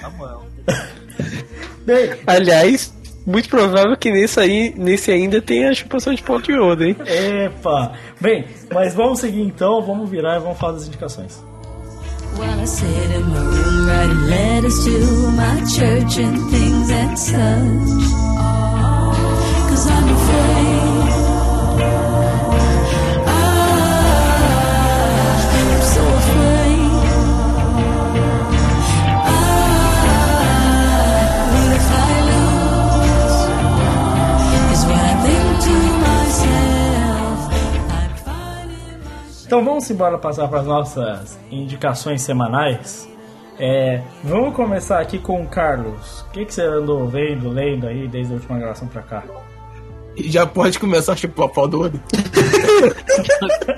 Na moral. Bem, Aliás, muito provável que nesse aí, nesse ainda tenha a chupação de pau de Yoda, hein? Epa! Bem, mas vamos seguir então, vamos virar e vamos falar das indicações. While I sit in my room writing letters to my church and things and such. Então vamos embora passar para as nossas indicações semanais. É, vamos começar aqui com o Carlos. O que, que você andou vendo, lendo aí desde a última gravação pra cá? E já pode começar a chupar o pau do outro.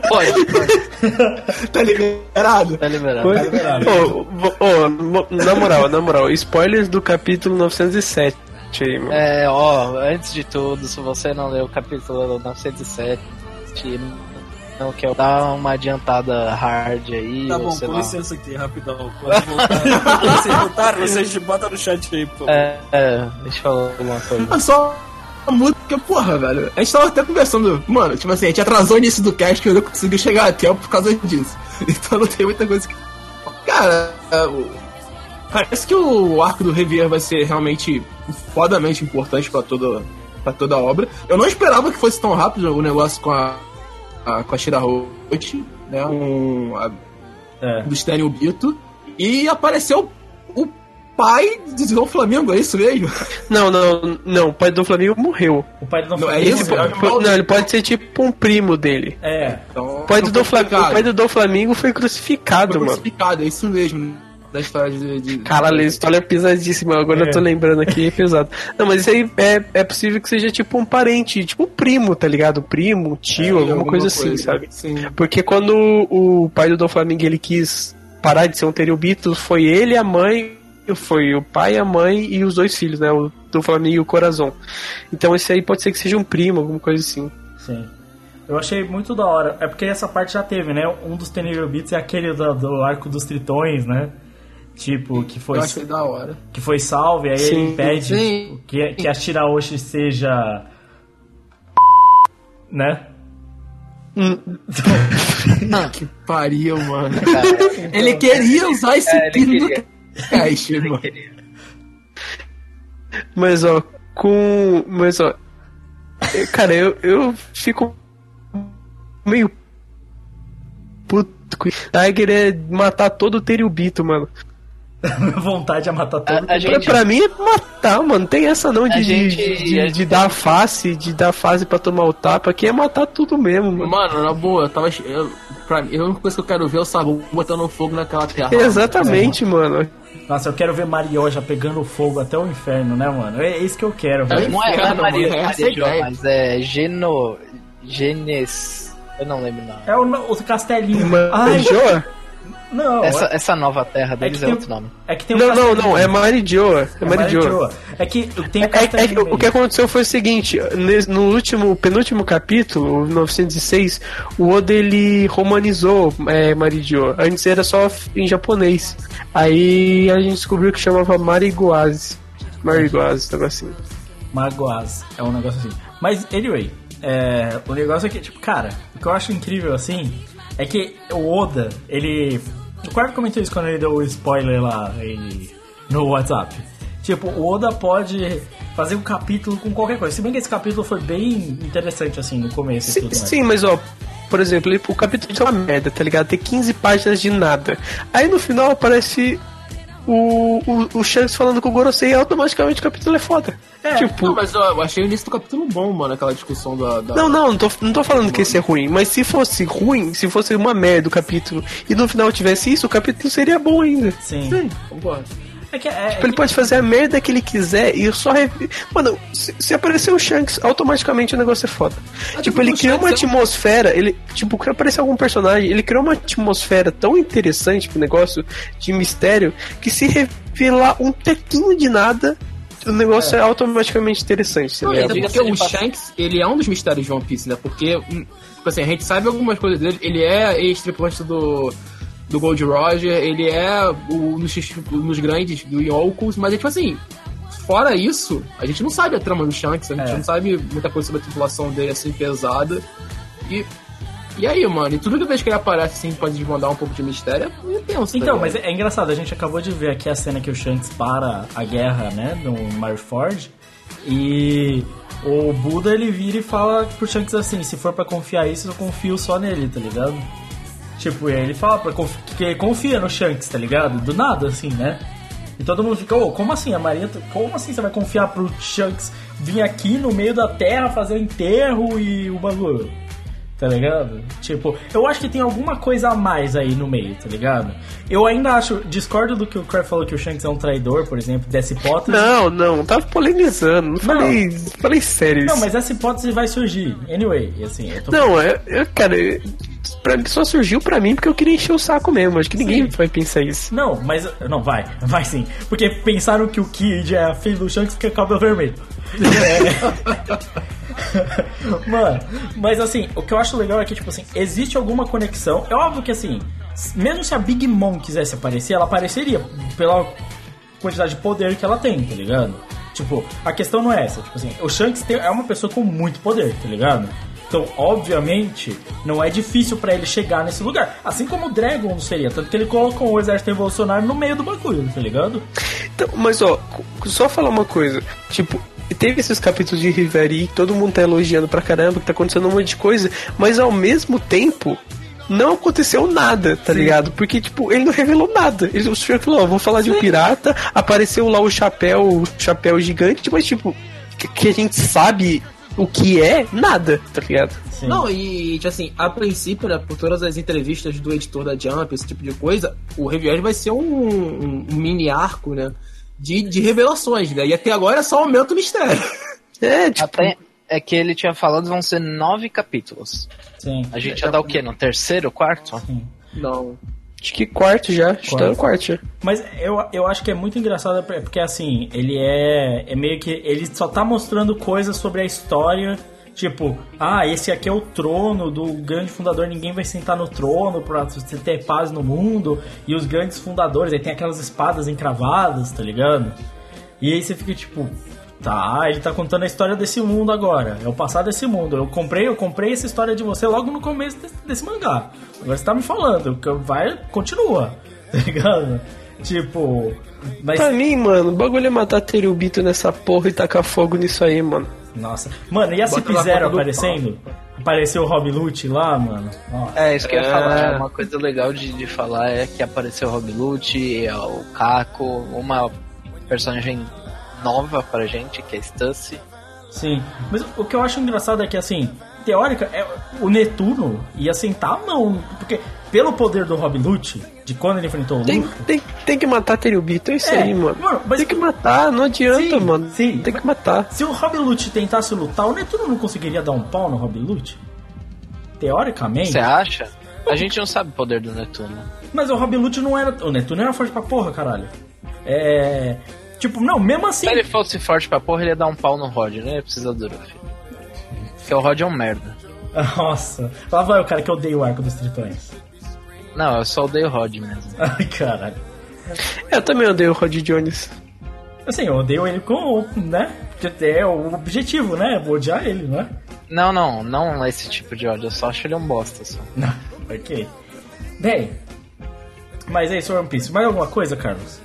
Pode, pode. tá liberado? Tá liberado. Pois- liberado. Ô, mo- na moral, na moral, spoilers do capítulo 907 aí, mano. É, ó, antes de tudo, se você não leu o capítulo 907, não quer dar uma adiantada hard aí, Tá ou bom, sei com lá. licença aqui, rapidão. Quando voltar, quando vocês voltarem, vocês botam no chat aí, pô. É, é, deixa eu falar alguma coisa. É só muda, porque, porra, velho. A gente tava até conversando, mano, tipo assim, a gente atrasou o início do cast que eu não consegui chegar a tempo por causa disso. Então não tem muita coisa que. Cara, é, o- parece que o arco do Revier vai ser realmente fodamente importante pra toda, pra toda a obra. Eu não esperava que fosse tão rápido o negócio com a com a Shira Holt, né? Um, a, É. do Stanley Ubito. E apareceu o pai do Flamengo, é isso mesmo? Não, não, não, o pai do Flamengo morreu. O pai do Não, é Flamengo- isso? Ele po- não, ele pode ser tipo um primo dele. É. Então, O pai do, Dom foi Flamengo, o pai do Dom Flamengo foi crucificado, Foi mano. crucificado, é isso mesmo. Da história de. de... Caralho, a história é pesadíssima, agora É. eu tô lembrando aqui, é pesado. Não, mas isso aí é, é possível que seja tipo um parente, tipo um primo, tá ligado? Primo, tio, É, alguma, coisa assim, coisa, sabe? Sim. Porque quando o pai do Dom Flamengo ele quis parar de ser um Terubito, foi ele, a mãe, foi o pai, a mãe e os dois filhos, né? O Dom Flamengo e o Corazon. Então esse aí pode ser que seja um primo, alguma coisa assim. Sim. Eu achei muito da hora. É porque essa parte já teve, né? Um dos Tenerife Beats é aquele do, do arco dos tritões, né? Tipo, que foi, Eu achei da hora. que foi salve, aí Sim, ele pede sim. que, que a Shiraoshi seja. Né? Que pariu, mano. Ele queria usar esse É, ele termo no queria. cast, mano. Mas ó, com. Mas ó. eu- Cara, eu, eu fico meio puto. Tiger é matar todo o Teriubito, mano. Minha vontade é matar todo A- mundo. Pra, gente- pra mim é matar, mano. Não tem essa não de, A de, gente- de, a de gente- dar face, de dar face pra tomar o tapa. Aqui é matar tudo mesmo, mano. Mano, na boa, eu tava. Eu, pra mim, a única coisa que eu quero ver é o Sabu botando fogo naquela terra. Exatamente, mano. Nossa, eu quero ver Marioja pegando fogo até o inferno, né, mano? É isso que eu quero, velho. não é, não é Maria é a Jo, ideia. mas é Geno. Genes. Eu não lembro não. É o, o castelinho. Joa? Não. Essa, é, essa nova terra deles é, tem- outro nome. é que tem um Não, não, não. É Marijoa. É Marijoa. Marijoa. É que tem É, o é- é o que aconteceu foi o seguinte, no último, penúltimo capítulo, o 906, o Oda ele romanizou é, Marijo. Antes era só em japonês. Aí a gente descobriu que chamava Mariguase. Mariguase, tava assim. Magoaz. É um negócio assim. Mas, anyway, é, o negócio é que, tipo, cara, o que eu acho incrível assim é que o Oda, ele. O Quarto comentou isso quando ele deu o spoiler lá ele- no WhatsApp. Tipo, o Oda pode fazer um capítulo com qualquer coisa. Se bem que esse capítulo foi bem interessante, assim, no começo e Sim, sim, mas ó, por exemplo, o capítulo é uma merda, tá ligado? Tem 15 páginas de nada. Aí no final aparece o, o, o Shanks falando com o Gorosei e automaticamente o capítulo é foda. tipo, Não, mas eu, eu achei o início do capítulo bom, mano, aquela discussão da. da- Não, não, não tô, não tô falando que esse é ruim, mas se fosse ruim, se fosse uma merda o capítulo e no final tivesse isso, o capítulo seria bom ainda. Sim. Sim, concordo. É que, é, é Tipo, ele pode fazer a merda que ele quiser e só. Mano, se, se aparecer o Shanks, automaticamente o negócio é foda. tipo, tipo, ele criou uma é atmosfera, ele. Tipo, que aparecer algum personagem, ele criou uma atmosfera tão interessante pro negócio de mistério que se revelar um tequinho de nada. O negócio é, automaticamente interessante, tá Não, até porque o. Shanks, ele é um dos mistérios de One Piece, né? Porque, hum, tipo assim, a gente sabe algumas coisas dele. Ele é ex-tripulante do, do Gold Roger, ele é o, nos, nos grandes do Yonkos, mas é tipo assim, fora isso, a gente não sabe a trama do Shanks, a gente É. não sabe muita coisa sobre a tripulação dele, assim, pesada. E. E aí, mano, e tudo que vez que ele aparece, assim, pode desvandar um pouco de mistério, é tenso. tá Então, ligado? mas é, é engraçado, a gente acabou de ver aqui a cena que o Shanks para a guerra, né, no Marineford, e o Buda ele vira e fala pro Shanks assim, se for pra confiar isso, eu confio só nele, tá ligado? Tipo, e aí ele fala pra que confia no Shanks, tá ligado? Do nada, assim, né? E todo mundo fica, ô, como assim? A Maria, como assim você vai confiar pro Shanks vir aqui no meio da terra fazer o enterro e o bagulho? Tá ligado? Tipo, eu acho que tem alguma coisa a mais aí no meio, tá ligado? Eu ainda acho, discordo do que o Craig falou que o Shanks é um traidor, por exemplo, dessa hipótese. Não, não, tava polemizando. Não falei, falei sério isso. Não, mas essa hipótese vai surgir. Anyway, assim, eu tô Não, é, é, cara, é- pra, só surgiu pra mim porque eu queria encher o saco mesmo. Acho que ninguém vai pensar isso. Não, mas. Não, vai, vai sim. Porque pensaram que o Kid é filho do Shanks que é cabelo vermelho. É. Mano, mas assim, o que eu acho legal é que, tipo assim, existe alguma conexão. É óbvio que assim, mesmo se a Big Mom quisesse aparecer, ela apareceria pela quantidade de poder que ela tem, tá ligado? Tipo, a questão não é essa. Tipo assim, o Shanks tem- é uma pessoa com muito poder, tá ligado? Então, obviamente, não é difícil pra ele chegar nesse lugar. Assim como o Dragon não seria. Tanto que ele colocou o exército revolucionário no meio do bagulho, tá ligado? Então, mas ó, só falar uma coisa. Tipo, teve esses capítulos de Riveri que todo mundo tá elogiando pra caramba, que tá acontecendo um monte de coisa, mas ao mesmo tempo. Não aconteceu nada, tá ligado? Porque, tipo, ele não revelou nada. Ele, o senhor falou, ó, vou falar de um pirata, apareceu lá o chapéu, o chapéu gigante, mas, tipo, que a gente sabe o que é, nada, tá ligado? Sim. Não, e tipo assim, a princípio, né, por todas as entrevistas do editor da Jump, esse tipo de coisa, o Revier vai ser um, um- mini arco, né? De, de revelações, né? E até agora só aumenta o mistério. É, tipo, Até é que ele tinha falado vão ser nove capítulos. Sim. A gente já tá o quê? No terceiro, quarto? Não. Acho que quarto já, tá no quarto já. Mas eu, eu acho que é muito engraçado porque assim, ele é, é meio que. Ele só tá mostrando coisas sobre a história. Tipo, ah, esse aqui é o trono do grande fundador, ninguém vai sentar no trono pra você ter paz no mundo. E os grandes fundadores, aí tem aquelas espadas encravadas, tá ligado? E aí você fica tipo, tá, ele tá contando a história desse mundo agora. É o passado desse mundo. Eu comprei, eu comprei essa história de você logo no começo desse, desse mangá. Agora você tá me falando, que vai, continua, tá ligado? Tipo, mas Pra mim, mano, o bagulho é matar Terubito nessa porra e tacar fogo nisso aí, mano. Nossa. Mano, e a Bota na CP0 conta do aparecendo? Apareceu o Rob Lute lá, mano. Ó. É, isso que eu ia É. falar. Uma coisa legal de, de falar é que apareceu o Rob Lute, o Caco, uma personagem nova pra gente, que é Stussy. Sim. Mas o que eu acho engraçado é que, assim, teórica, é, o Netuno ia sentar a mão. Porque, pelo poder do Rob Lute, de quando ele enfrentou o Tem, Luffy. tem, tem que matar Terubito, é isso É, aí, mano. mano, mas- Tem que matar, não adianta, Sim, mano. sim. Tem que matar. Se o Rob Lute tentasse lutar, o Netuno não conseguiria dar um pau no Rob Lute? Teoricamente. Você acha? A gente não sabe o poder do Netuno. Mas o Rob Lute não era. O Netuno era forte pra porra, caralho. É. Tipo, não, mesmo assim. Se ele fosse forte pra porra, ele ia dar um pau no Rod, né? Precisa do Luffy. Porque o Rod é um merda. Nossa. Lá vai o cara que odeia o arco dos tritões. Não, eu só odeio o Rod mesmo. Ai, caralho. Eu também odeio o Rod Jones. Assim, eu odeio ele com, né? Porque é o objetivo, né? Vou odiar ele, não é? Não, não, não esse tipo de ódio, eu só acho ele um bosta só. Não, ok. Bem, mas é isso, One Piece. Mais alguma coisa, Carlos?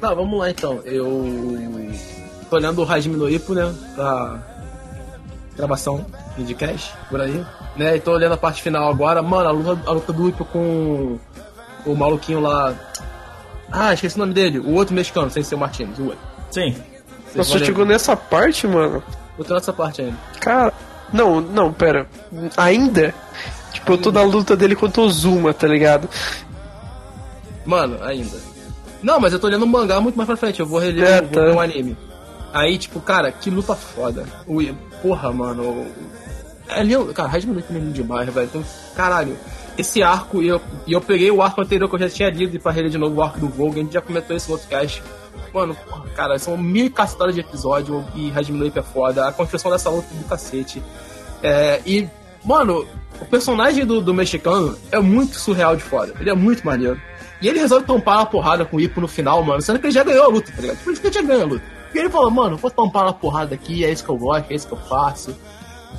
Tá, vamos lá então. Eu tô olhando o Hajime no Ippo, né? Pra gravação de cash por aí. Né? E tô olhando a parte final agora. Mano, a luta, a luta do Ippo com o maluquinho lá. Ah, esqueci o nome dele. O outro mexicano, sem ser o Martins. O outro. Sim. Vocês Nossa, chegou nessa parte, mano. Eu tô nessa parte ainda. Cara, não, não, pera. Ainda? Tipo, eu tô na luta dele contra o Zuma, tá ligado? Mano, ainda. Não, mas eu tô olhando um mangá muito mais pra frente. Eu vou reler É, vou tá. um anime. Aí, tipo, cara, que luta foda. O, porra, mano. É lindo. Cara, Hajime Ippo é lindo demais, velho. Então, caralho. Esse arco, e eu, e eu peguei o arco anterior que eu já tinha lido e pra reler de novo o arco do Vogue. A gente já comentou no outro cast. Mano, porra, cara, são mil cacetadas de episódio e Hajime Ippo é foda. A construção dessa luta é do cacete. É, e, mano, o personagem do, do mexicano é muito surreal de foda. Ele é muito maneiro. E ele resolve tampar uma porrada com o Ippo no final, mano, sendo que ele já ganhou a luta, tá ligado? Por isso que ele já ganhou a luta. E ele falou, mano, vou tampar uma porrada aqui, é isso que eu gosto, é isso que eu faço.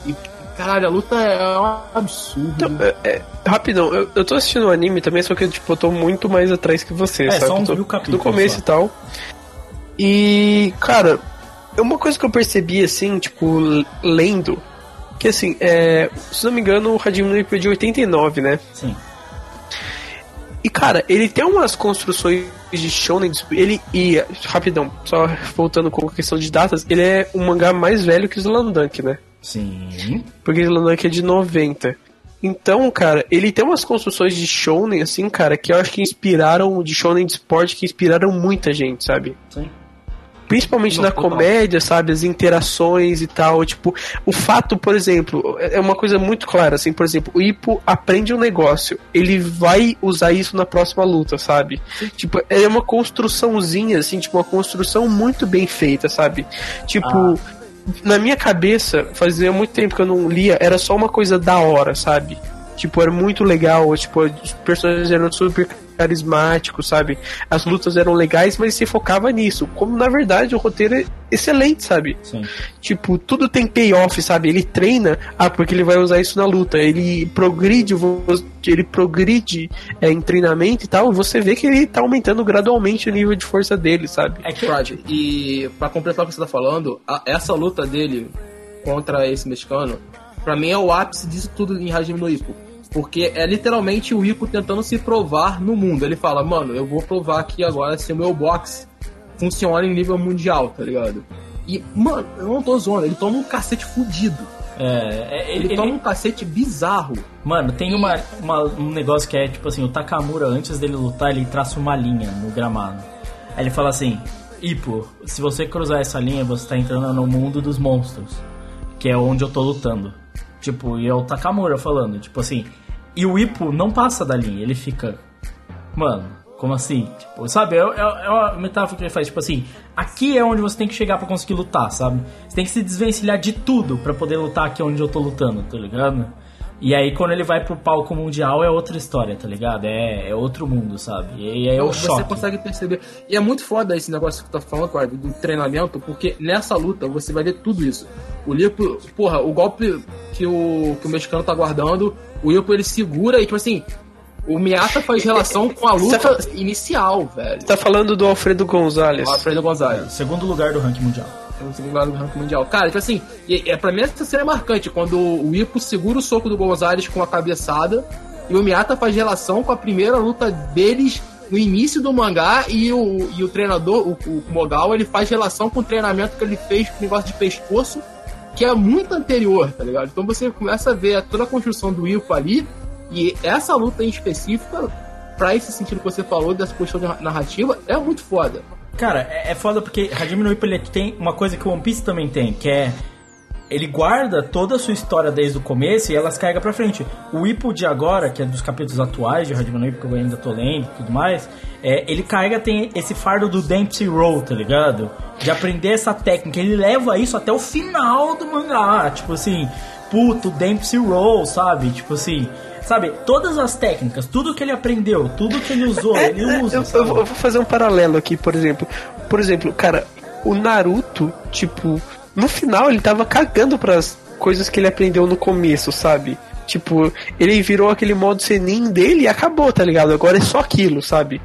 E, caralho, a luta é um absurdo. Então, é, é, rapidão, eu, eu tô assistindo o anime também, só que tipo, eu tô muito mais atrás que você, É, sabe? só Eu tô mil capítulos Do começo só. e tal. E, cara, é uma coisa que eu percebi, assim, tipo, lendo, que assim, é, se não me engano, o Hajime no Ippo é de 89, né? Sim. E cara, ele tem umas construções de shonen, ele e rapidão, só voltando com a questão de datas, ele é um mangá mais velho que o Slandunk, né? Sim. Porque o Slandunk é de 90. Então, cara, ele tem umas construções de shonen assim, cara, que eu acho que inspiraram de shonen de esporte que inspiraram muita gente, sabe? Sim. Principalmente Não, na comédia, sabe? As interações e tal. Tipo, o fato, por exemplo, é uma coisa muito clara, assim, por exemplo, o Ipo aprende um negócio, ele vai usar isso na próxima luta, sabe? Tipo, é uma construçãozinha, assim, tipo, uma construção muito bem feita, sabe? Tipo, na minha cabeça, fazia muito tempo que eu não lia, era só uma coisa da hora, sabe? Tipo, era muito legal, tipo, os personagens eram super carismáticos, sabe? As lutas eram legais, mas se focava nisso. Como na verdade o roteiro é excelente, sabe? Sim. Tipo, tudo tem payoff, sabe? Ele treina, ah, porque ele vai usar isso na luta. Ele progride, ele progride é, em treinamento e tal. Você vê que ele tá aumentando gradualmente o nível de força dele, sabe? É que. Prod, e pra completar o que você tá falando, a- essa luta dele contra esse mexicano, pra mim é o ápice disso tudo em Hajime no Ippo. Porque é literalmente o Ippo tentando se provar no mundo. Ele fala, mano, eu vou provar aqui agora se o meu box funciona em nível mundial, tá ligado? E, mano, eu não tô zoando, ele toma um cacete fudido. É, é, Ele, ele, toma ele- um cacete bizarro. Mano, tem uma, uma- um negócio que é tipo assim: o Takamura, antes dele lutar, ele traça uma linha no gramado. Aí ele fala assim: Ipo, se você cruzar essa linha, você tá entrando no mundo dos monstros, que é onde eu tô lutando. Tipo, e é o Takamura falando, tipo assim. E o Ipo não passa da linha, ele fica. Mano, como assim? Tipo, sabe? É, é, é uma metáfora que ele faz, tipo assim, aqui é onde você tem que chegar pra conseguir lutar, sabe? Você tem que se desvencilhar de tudo pra poder lutar aqui onde eu tô lutando, tá ligado? E aí quando ele vai pro palco mundial é outra história, tá ligado? É, é outro mundo, sabe? E aí é o você choque. consegue perceber. E é muito foda esse negócio que tu tá falando, cara, do treinamento, porque nessa luta você vai ver tudo isso. O Lipo, porra, o golpe que o, que o mexicano tá guardando, o Lipo ele segura e, tipo assim, o Miata faz relação com a luta inicial, velho. Tá falando do Alfredo Gonzalez. O Alfredo Gonzalez. Segundo lugar do ranking mundial. No segundo lugar do ranking mundial. Cara, tipo assim, e, é, pra mim essa cena é marcante, quando o Ipo segura o soco do Gonzalez com a cabeçada e o Miata faz relação com a primeira luta deles no início do mangá e o, e o treinador, o, o Mogal, ele faz relação com o treinamento que ele fez com o negócio de pescoço, que é muito anterior, tá ligado? Então você começa a ver toda a construção do Ipo ali e essa luta em específica, pra esse sentido que você falou, dessa questão de narrativa, é muito foda. Cara, é, é foda porque Hajime no Ippo ele tem uma coisa que o One Piece também tem, que é ele guarda toda a sua história desde o começo e elas carregam pra frente. O Ippo de agora, que é dos capítulos atuais de Hajime no Ippo, que eu ainda tô lendo e tudo mais, é, ele carrega, tem esse fardo do Dempsey Roll, tá ligado? De aprender essa técnica. Ele leva isso até o final do mangá. Tipo assim, puto, Dempsey Roll, sabe? Tipo assim, sabe? Todas as técnicas, tudo que ele aprendeu, tudo que ele usou, ele É, usa. eu, eu vou fazer um paralelo aqui, por exemplo. Por exemplo, cara, o Naruto, tipo, no final ele tava cagando pras coisas que ele aprendeu no começo, sabe? Tipo, ele virou aquele modo Senin dele e acabou, tá ligado? Agora é só aquilo, sabe?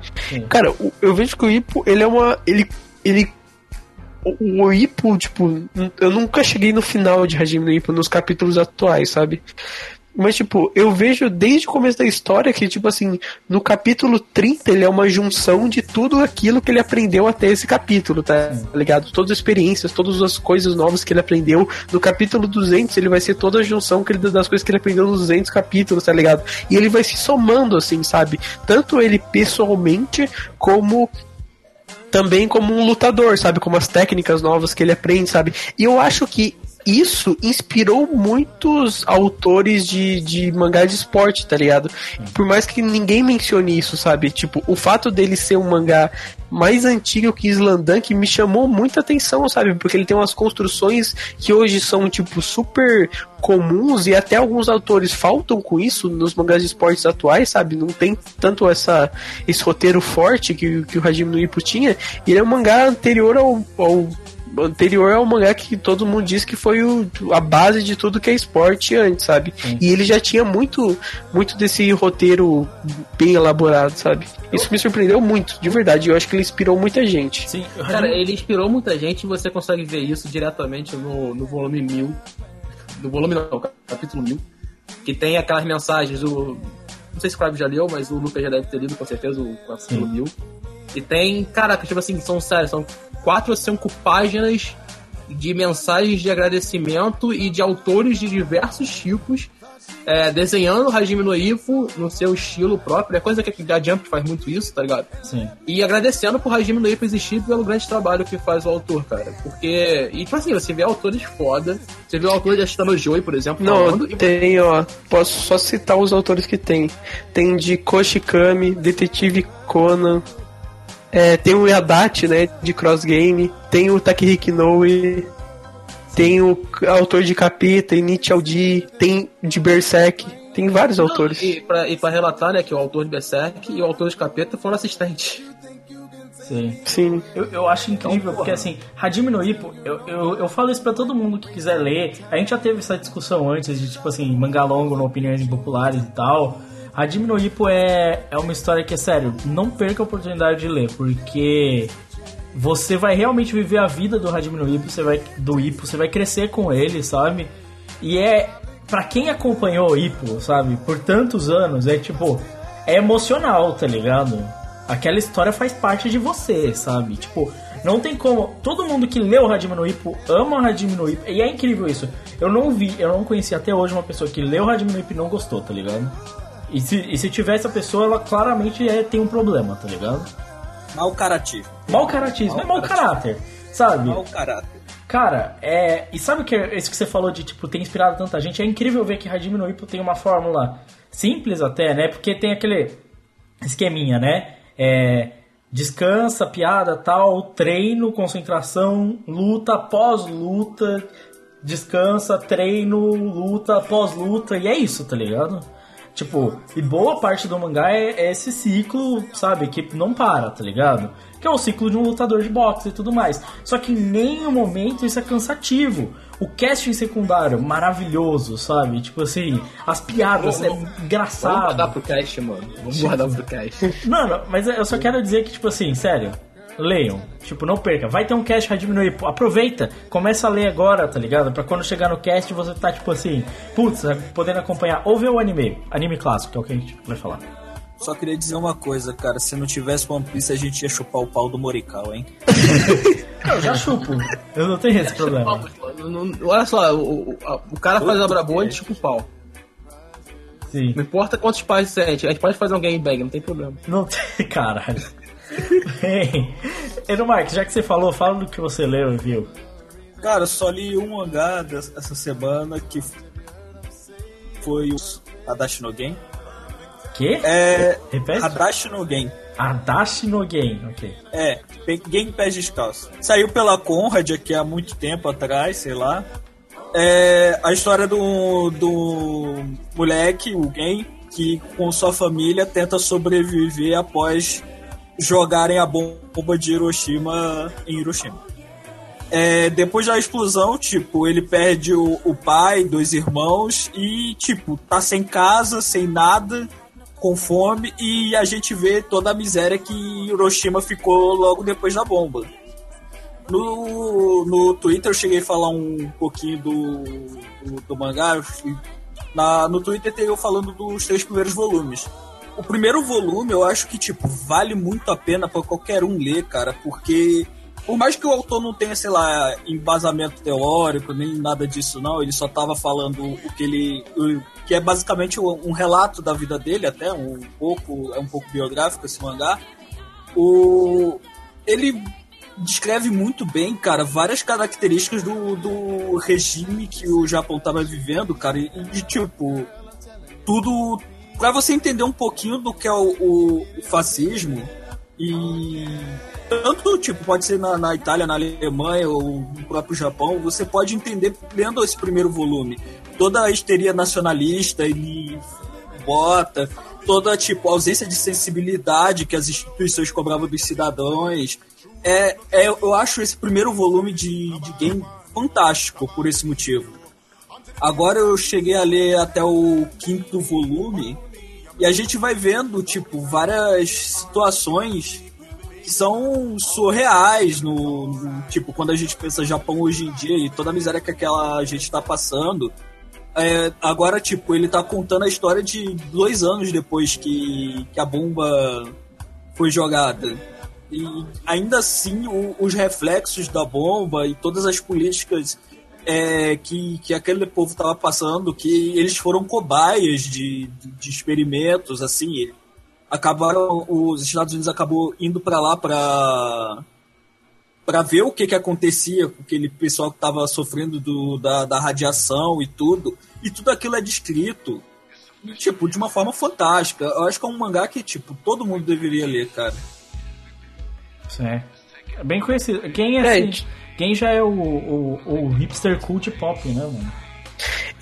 Cara, o- eu vejo que o Ippo, ele é uma. Ele. ele o, o Ippo, tipo, eu nunca cheguei no final de Hajime no Ippo nos capítulos atuais, sabe? Mas, tipo, eu vejo desde o começo da história que, tipo assim, no capítulo 30 ele é uma junção de tudo aquilo que ele aprendeu até esse capítulo, tá ligado? Todas as experiências, todas as coisas novas que ele aprendeu. No capítulo 200 ele vai ser toda a junção que ele, das coisas que ele aprendeu nos 200 capítulos, tá ligado? E ele vai se somando, assim, sabe? Tanto ele pessoalmente, como também como um lutador, sabe? Como as técnicas novas que ele aprende, sabe? E eu acho que isso inspirou muitos autores de, de mangá de esporte, tá ligado? Por mais que ninguém mencione isso, sabe? Tipo, o fato dele ser um mangá mais antigo que Slandunk me chamou muita atenção, sabe? Porque ele tem umas construções que hoje são, tipo, super comuns e até alguns autores faltam com isso nos mangás de esportes atuais, sabe? Não tem tanto essa, esse roteiro forte que, que o Hajime no Ippo tinha. E ele é um mangá anterior ao, ao anterior ao mangá que todo mundo diz que foi o, a base de tudo que é esporte antes, sabe? E ele já tinha muito, muito desse roteiro bem elaborado, sabe? Isso me surpreendeu muito, de verdade. Eu acho que ele inspirou muita gente. Sim, o Cara, ele inspirou muita gente e você consegue ver isso diretamente no, no volume 1000. No volume não, capítulo 1000. Que tem aquelas mensagens do. Não sei se o Crave já leu, mas o Lucas já deve ter lido com certeza o capítulo 1000. E tem, caraca, tipo assim, são sério, são quatro ou cinco páginas de mensagens de agradecimento e de autores de diversos tipos é, desenhando o Hajime no Ippo no seu estilo próprio. É coisa que a Jump faz muito isso, tá ligado? Sim. E agradecendo por Hajime no Ippo existir pelo grande trabalho que faz o autor, cara. Porque, e tipo assim, você vê autores foda, você vê o autor de Ashitano Joy, por exemplo, Não, falando, e tem, ó. Posso só citar os autores que tem. Tem de Koshikami, Detetive Conan. É, tem o Yadachi, né? De Cross Game. Tem o Takehiko Inoue. Tem o autor de Capita, Nietzsche Aldi. Tem de Berserk. Tem vários autores. E pra, e pra relatar, né, que o autor de Berserk e o autor de Capeta foram assistentes. Sim. Sim. Eu, eu acho incrível, porque assim, Hajime no Ippo, eu, eu, eu falo isso pra todo mundo que quiser ler. A gente já teve essa discussão antes de, tipo assim, manga longo, no opiniões impopulares e tal. Hajime no Ippo é, é uma história que, é sério, não perca a oportunidade de ler, porque você vai realmente viver a vida do Hajime no Ippo, você vai, do Ippo, você vai crescer com ele, sabe? E é, pra quem acompanhou o Ippo, sabe, por tantos anos, é tipo, é emocional, tá ligado? Aquela história faz parte de você, sabe? Tipo, não tem como. Todo mundo que leu Hajime no Ippo ama Hajime no. E é incrível isso. Eu não vi, eu não conheci até hoje uma pessoa que leu Hajime no Ippo e não gostou, tá ligado? E se, e se tiver essa pessoa, ela claramente é, tem um problema, tá ligado? Mau caratismo. Mau caratismo, é mau caráter, sabe? Mau caráter. Cara, é. E sabe o que é isso que você falou de tipo ter inspirado tanta gente? É incrível ver que Hajime no Ippo tem uma fórmula simples até, né? Porque tem aquele esqueminha, né? É, descansa, piada, tal, treino, concentração, luta, pós-luta, descansa, treino, luta, pós-luta, e é isso, tá ligado? Tipo, e boa parte do mangá é, é esse ciclo, sabe, que não para, tá ligado? Que é o ciclo de um lutador de boxe e tudo mais. Só que em nenhum momento isso é cansativo. O casting secundário, maravilhoso, sabe? Tipo assim, as piadas, é Vamos guardar engraçado. pro cast, mano. Vamos guardar pro cast. Mano, mas eu só quero dizer que, tipo assim, sério, leiam. Tipo, não perca. Vai ter um cast no Ippo. Aproveita. Começa a ler agora, tá ligado? Pra quando chegar no cast você tá, tipo assim, putz, podendo acompanhar. Ou ver o anime. Anime clássico, que é o que a gente vai falar. Só queria dizer uma coisa, cara. Se não tivesse One Piece, a gente ia chupar o pau do Morikawa, hein? Eu já chupo. Eu não tenho esse problema. Não- não- Olha só, o, o, a- o cara faz obra boa e tipo o pau. Sim. Não importa quantos pais sente, a gente pode fazer um gangbang, não tem problema. Não tem. Caralho. Bem, Eno Marques, já que você falou, fala do que você leu e viu. Cara, eu só li um mangá essa semana que foi o Adachi no Gen. Que? É. Repete? Adachi no Gen. Adachi no Game, ok. É, Gen Pés Descalços. Saiu pela Conrad aqui há muito tempo atrás, sei lá. É a história do, do moleque, o Gen, que com sua família tenta sobreviver após jogarem a bomba de Hiroshima em Hiroshima. É, depois da explosão, tipo, ele perde o, o pai, dois irmãos e, tipo, tá sem casa, sem nada, com fome e a gente vê toda a miséria que Hiroshima ficou logo depois da bomba. No, no Twitter eu cheguei a falar um pouquinho do, do, do mangá. Na, no Twitter tem eu falando dos três primeiros volumes. O primeiro volume eu acho que, tipo, vale muito a pena pra qualquer um ler, cara, porque por mais que o autor não tenha, sei lá, embasamento teórico, nem nada disso, não, ele só tava falando o que ele. o- que é basicamente um um relato da vida dele, até, um pouco, é um pouco biográfico esse mangá. O, ele descreve muito bem, cara, várias características do, do regime que o Japão tava vivendo, cara, e, e tipo, tudo. Pra você entender um pouquinho do que é o, o- o fascismo, e tanto tipo pode ser na, na Itália, na Alemanha ou no próprio Japão, você pode entender lendo esse primeiro volume toda a histeria nacionalista e bota, toda tipo ausência de sensibilidade que as instituições cobravam dos cidadãos, É, é, eu acho esse primeiro volume de, de game fantástico por esse motivo. Agora eu cheguei a ler até o quinto volume e a gente vai vendo, tipo, várias situações que são surreais no, no- tipo quando a gente pensa Japão hoje em dia e toda a miséria que aquela gente tá passando. É, agora tipo ele tá contando a história de dois anos depois que, que a bomba foi jogada. E ainda assim o- os reflexos da bomba e todas as políticas é, que, que aquele povo estava passando que eles foram cobaias de, de, de experimentos assim acabaram os Estados Unidos acabou indo para lá para para ver o que que acontecia com aquele pessoal que estava sofrendo do, da, da radiação e tudo e tudo aquilo é descrito tipo de uma forma fantástica eu acho que é um mangá que tipo todo mundo deveria ler cara É. É bem conhecido. Quem, é, É, assim, gente. Quem já é o, o, o hipster cult pop, né, mano?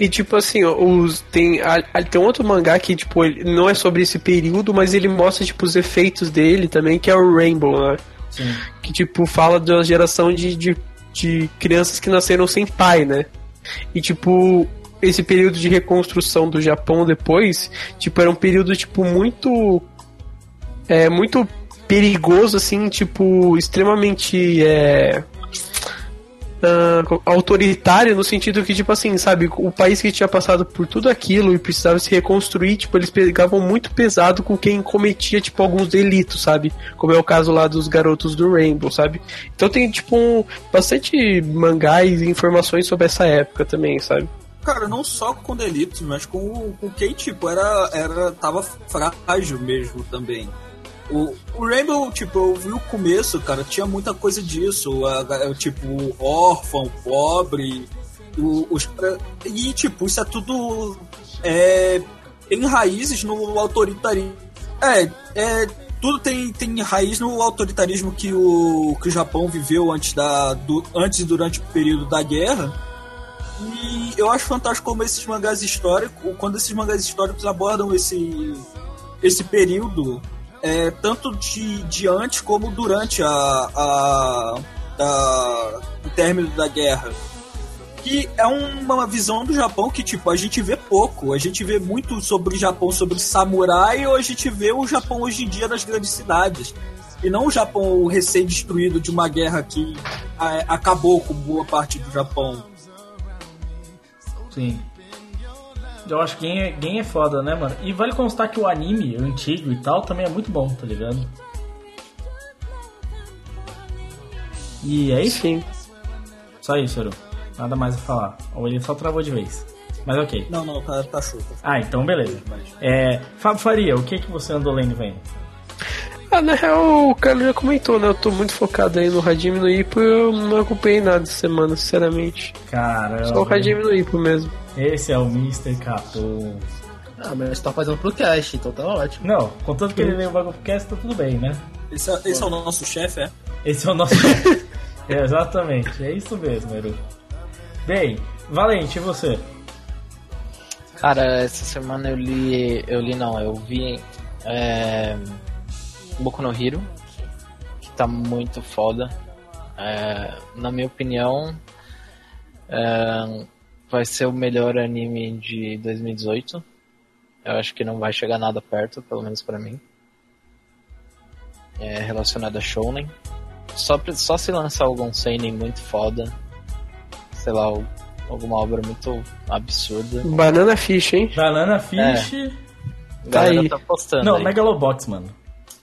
E tipo assim, os, tem, a- a- tem um outro mangá que, tipo, ele não é sobre esse período, mas ele mostra, tipo, os efeitos dele também, que é o Rainbow, né? Sim. Que, tipo, fala da geração de, de, de crianças que nasceram sem pai, né? E, tipo, esse período de reconstrução do Japão depois, tipo, era um período, tipo, muito... É, muito perigoso, assim, tipo, extremamente... É, ah, autoritário no sentido que, tipo assim, sabe, o país que tinha passado por tudo aquilo e precisava se reconstruir, tipo, eles pegavam muito pesado com quem cometia, tipo, alguns delitos, sabe? Como é o caso lá dos garotos do Rainbow, sabe? Então tem, tipo, um, bastante mangás e informações sobre essa época também, sabe? Cara, não só com delitos, mas com, com quem, tipo, era, era. tava frágil mesmo também. O, o Rainbow, tipo, eu vi o começo, cara, tinha muita coisa disso. a- a- tipo, órfão, pobre. o- os, e, tipo, isso é tudo. É, tem raízes no autoritarismo. É, é. Tudo tem, tem raiz no autoritarismo que o, que o Japão viveu antes, da, do, antes e durante o período da guerra. E eu acho fantástico como esses mangás históricos, quando esses mangás históricos abordam esse, esse período, é, tanto de, de antes como durante a, a, a- o término da guerra. Que é uma visão do Japão que, tipo, a gente vê pouco. A gente vê muito sobre o Japão, sobre samurai, ou a gente vê o Japão hoje em dia nas grandes cidades. E não o Japão recém-destruído de uma guerra que é, acabou com boa parte do Japão. Sim. Eu acho que Gen é, é foda, né, mano? E vale constar que o anime, o antigo e tal, também é muito bom, tá ligado? E é isso? Sim. Só isso, Eru. Nada mais a falar. Ou ele só travou de vez. Mas ok. Não, não, tá, tá show. Ah, então beleza. É, Fábio Faria, o que, que você andou lendo vendo? Ah, na real, o Carlos já comentou, né? Eu tô muito focado aí no Hajime no Ippo e eu não acompanhei nada essa semana, sinceramente. Caramba. Só o Hajime no Ippo mesmo. Esse é o Mr. Capu. Ah, mas você tá fazendo pro cast, então tá ótimo. Não, contanto que ele veio o bagulho pro cast, tá tudo bem, né? Esse é, esse é o nosso chefe, é? Esse é o nosso. É, exatamente, é isso mesmo, Eru. Bem, Valente, e você? Cara, essa semana eu li. Eu li não, eu vi. É, Boku no Hero, que tá muito foda. É, na minha opinião, é, vai ser o melhor anime de 2018. Eu acho que não vai chegar nada perto, pelo menos pra mim. É relacionado a Shounen. Só, só se lançar algum seinen muito foda, sei lá, al- alguma obra muito absurda. Banana Fish, hein? Banana Fish. A Tá galera aí. tá postando Não, aí. Megalobox, mano.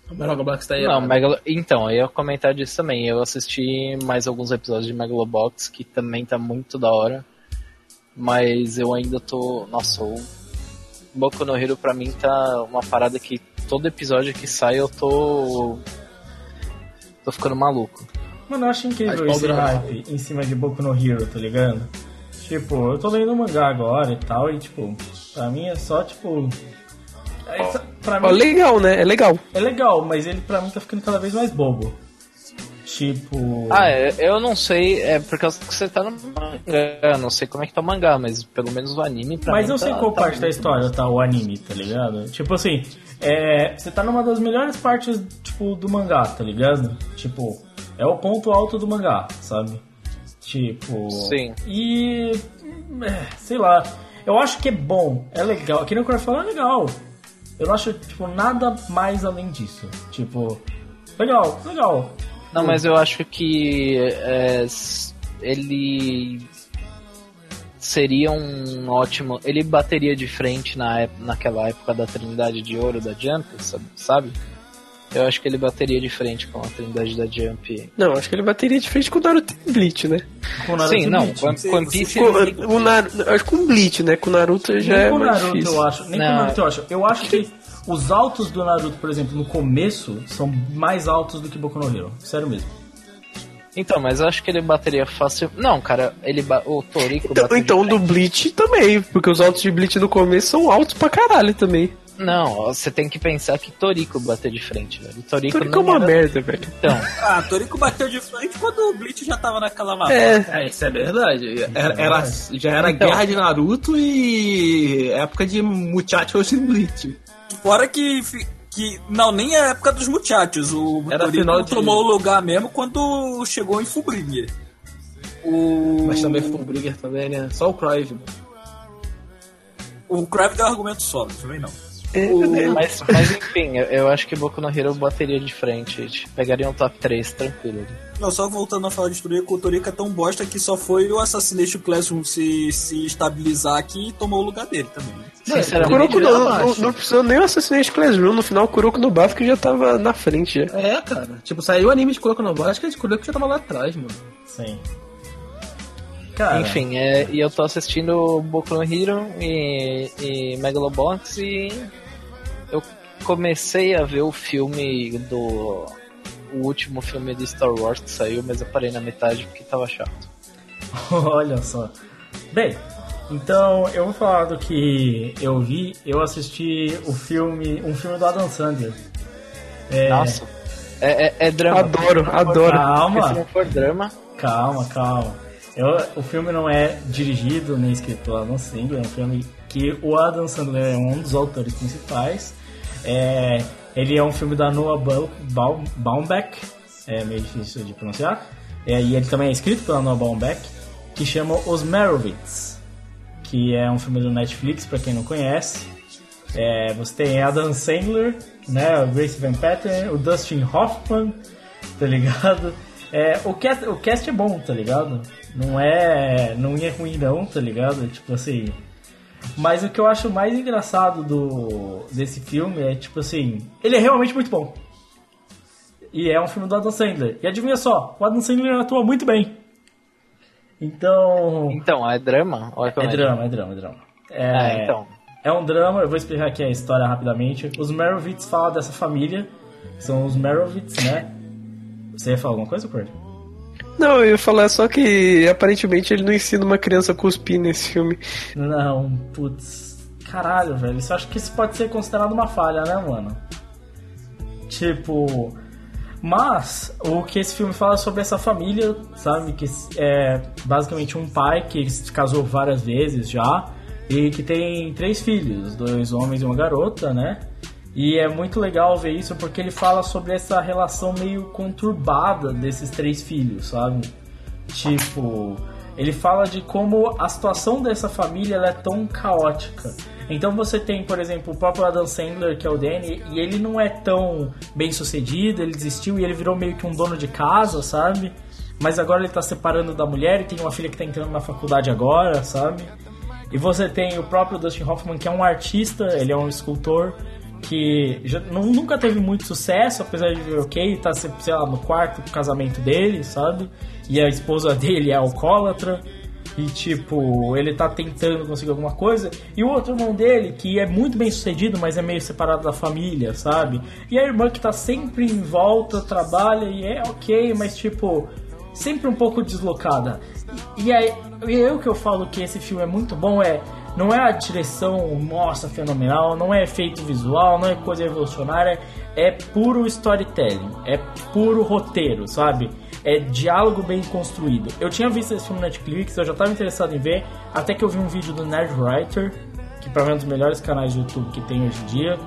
O Megalobox tá aí. Não. Megalo... Então, eu ia comentar disso também. Eu assisti mais alguns episódios de Megalobox, que também tá muito da hora. Mas eu ainda tô. Nossa, o Boku no Hero pra mim tá uma parada que todo episódio que sai eu tô. tô ficando maluco. Mano, eu acho incrível pau esse hype em cima de Boku no Hero, tá ligado? Tipo, eu tô lendo um mangá agora e tal, e tipo, pra mim é só tipo. É, pra mim legal, né? É legal. é legal, mas ele pra mim tá ficando cada vez mais bobo. Tipo. Ah, é, eu não sei, é por causa que você tá no mangá. Eu não sei como é que tá o mangá, mas pelo menos o anime pra Mas mim eu tá, sei qual tá parte da história tá o anime, tá ligado? Tipo assim, é, você tá numa das melhores partes, tipo, do mangá, tá ligado? Tipo, É o ponto alto do mangá, sabe? Tipo. Sim. E. é, Sei lá. Eu acho que é bom, é legal. Aqui no Core fala é legal. Eu não acho, tipo, nada mais além disso. Tipo. Legal, legal. Não, mas eu acho que é, ele seria um ótimo. Ele bateria de frente na naquela época da Trindade de Ouro da Jump, sabe? Eu acho que ele bateria de frente com a Trindade da Jump. Não, acho que ele bateria de frente com o Naruto e Bleach, né? Com o Naruto Sim, não, Bleach. com One- com. Piece. Com, o Naruto, acho que com o Bleach, né? Com o Naruto já Nem é com o mais Naruto difícil. eu acho. Nem com o Não. Naruto eu acho. Eu acho que os altos do Naruto, por exemplo, no começo, são mais altos do que Boku no Hero. Sério mesmo. Então, mas eu acho que ele bateria fácil. Não, cara, ele ba... o Toriko Então, então do Bleach também, porque os altos de Bleach no começo são altos pra caralho também. Não, você tem que pensar que Toriko bateu de frente, velho. Toriko, é não uma era- merda, velho. Então, Ah, Toriko bateu de frente quando o Bleach já tava naquela mapa. É, É, isso é verdade. Era, era- já era Então. guerra de Naruto e época de Muchachos in Bleach. Fora que, que. Não, nem a época dos muchachos. O Era Toriko final de- tomou o lugar mesmo quando chegou em Fullbringer. O. Mas também Fullbringer também, né? Só o Crive. O Crave deu argumento solo, também não. Mas, mas enfim, eu, eu acho que Boku no Hero bateria de frente. Tipo, pegaria um top 3 tranquilo. Não, só voltando a falar de Toriko, o Toriko é tão bosta que só foi o Assassination Classroom se, se estabilizar aqui e tomou o lugar dele também. Sinceramente, Kuroko não, era não, não precisou nem o Assassination Classroom, no final o Kuroko no Bafo que já tava na frente já. É, cara. Tipo, saiu o anime de Kuroko no Bafo, acho que a de Kuroko já tava lá atrás, mano. Sim. Cara, Enfim, é, e eu tô assistindo Boku no Hero e, e Megalobox e eu comecei a ver o filme do. O último filme de Star Wars que saiu, mas eu parei na metade porque tava chato. olha só. Bem, então eu vou falar do que eu vi. Eu assisti o filme, um filme do Adam Sandler. É, Nossa. É, é, é drama. Adoro, adoro. Calma. Se não for drama, Calma, calma. Eu- o filme não é dirigido nem escrito pelo Adam Sandler, é um filme que o Adam Sandler é um dos autores principais. É, ele é um filme da Noah Bau- Bau- Baumbach, é meio difícil de pronunciar. É, e ele também é escrito pela Noah Baumbach, que chama Os Merovitz, que é um filme do Netflix, pra quem não conhece. É, você tem Adam Sandler, né, o Grace Van Patten, o Dustin Hoffman, tá ligado? É, o, cast, o cast é bom, tá ligado? Não é, não é ruim não, tá ligado? Tipo assim... Mas o que eu acho mais engraçado do, desse filme é, tipo assim... Ele é realmente muito bom. E é um filme do Adam Sandler. E adivinha só, o Adam Sandler atua muito bem. Então... então, é drama? Ou é, É drama, é drama, é drama. É, então. É um drama, eu vou explicar aqui a história rapidamente. Os Merovitz falam dessa família, são os Merovitz, né? Você ia falar alguma coisa, Kurt? Não, eu ia falar só que aparentemente ele não ensina uma criança a cuspir nesse filme. Não, putz. Caralho, velho. Você acha que isso pode ser considerado uma falha, né, mano? Tipo. Mas, o que esse filme fala sobre essa família, sabe? Que é basicamente um pai que se casou várias vezes já e que tem três filhos, dois homens e uma garota, né? E é muito legal ver isso porque ele fala sobre essa relação meio conturbada desses três filhos, sabe? Tipo, ele fala de como a situação dessa família é tão caótica. Então você tem, por exemplo, o próprio Adam Sandler, que é o Danny, e ele não é tão bem sucedido, ele desistiu e ele virou meio que um dono de casa, sabe? Mas agora ele tá separando da mulher e tem uma filha que tá entrando na faculdade agora, sabe? E você tem o próprio Dustin Hoffman, que é um artista, ele é um escultor, que já, nu- nunca teve muito sucesso, apesar de ok, tá, sei lá, no quarto casamento dele, sabe? E a esposa dele é alcoólatra. E tipo, ele tá tentando conseguir alguma coisa. E o outro irmão dele, que é muito bem sucedido, mas é meio separado da família, sabe? E a irmã que tá sempre em volta, trabalha e é ok, mas tipo, sempre um pouco deslocada. E, e aí, e aí o que eu falo que esse filme é muito bom é. Não é a direção, nossa, fenomenal, não é efeito visual, não é coisa revolucionária, é puro storytelling, é puro roteiro, sabe? É diálogo bem construído. Eu tinha visto esse filme no Netflix, eu já estava interessado em ver, até que eu vi um vídeo do Nerd Writer, que pra mim é um dos melhores canais de YouTube que tem hoje em dia.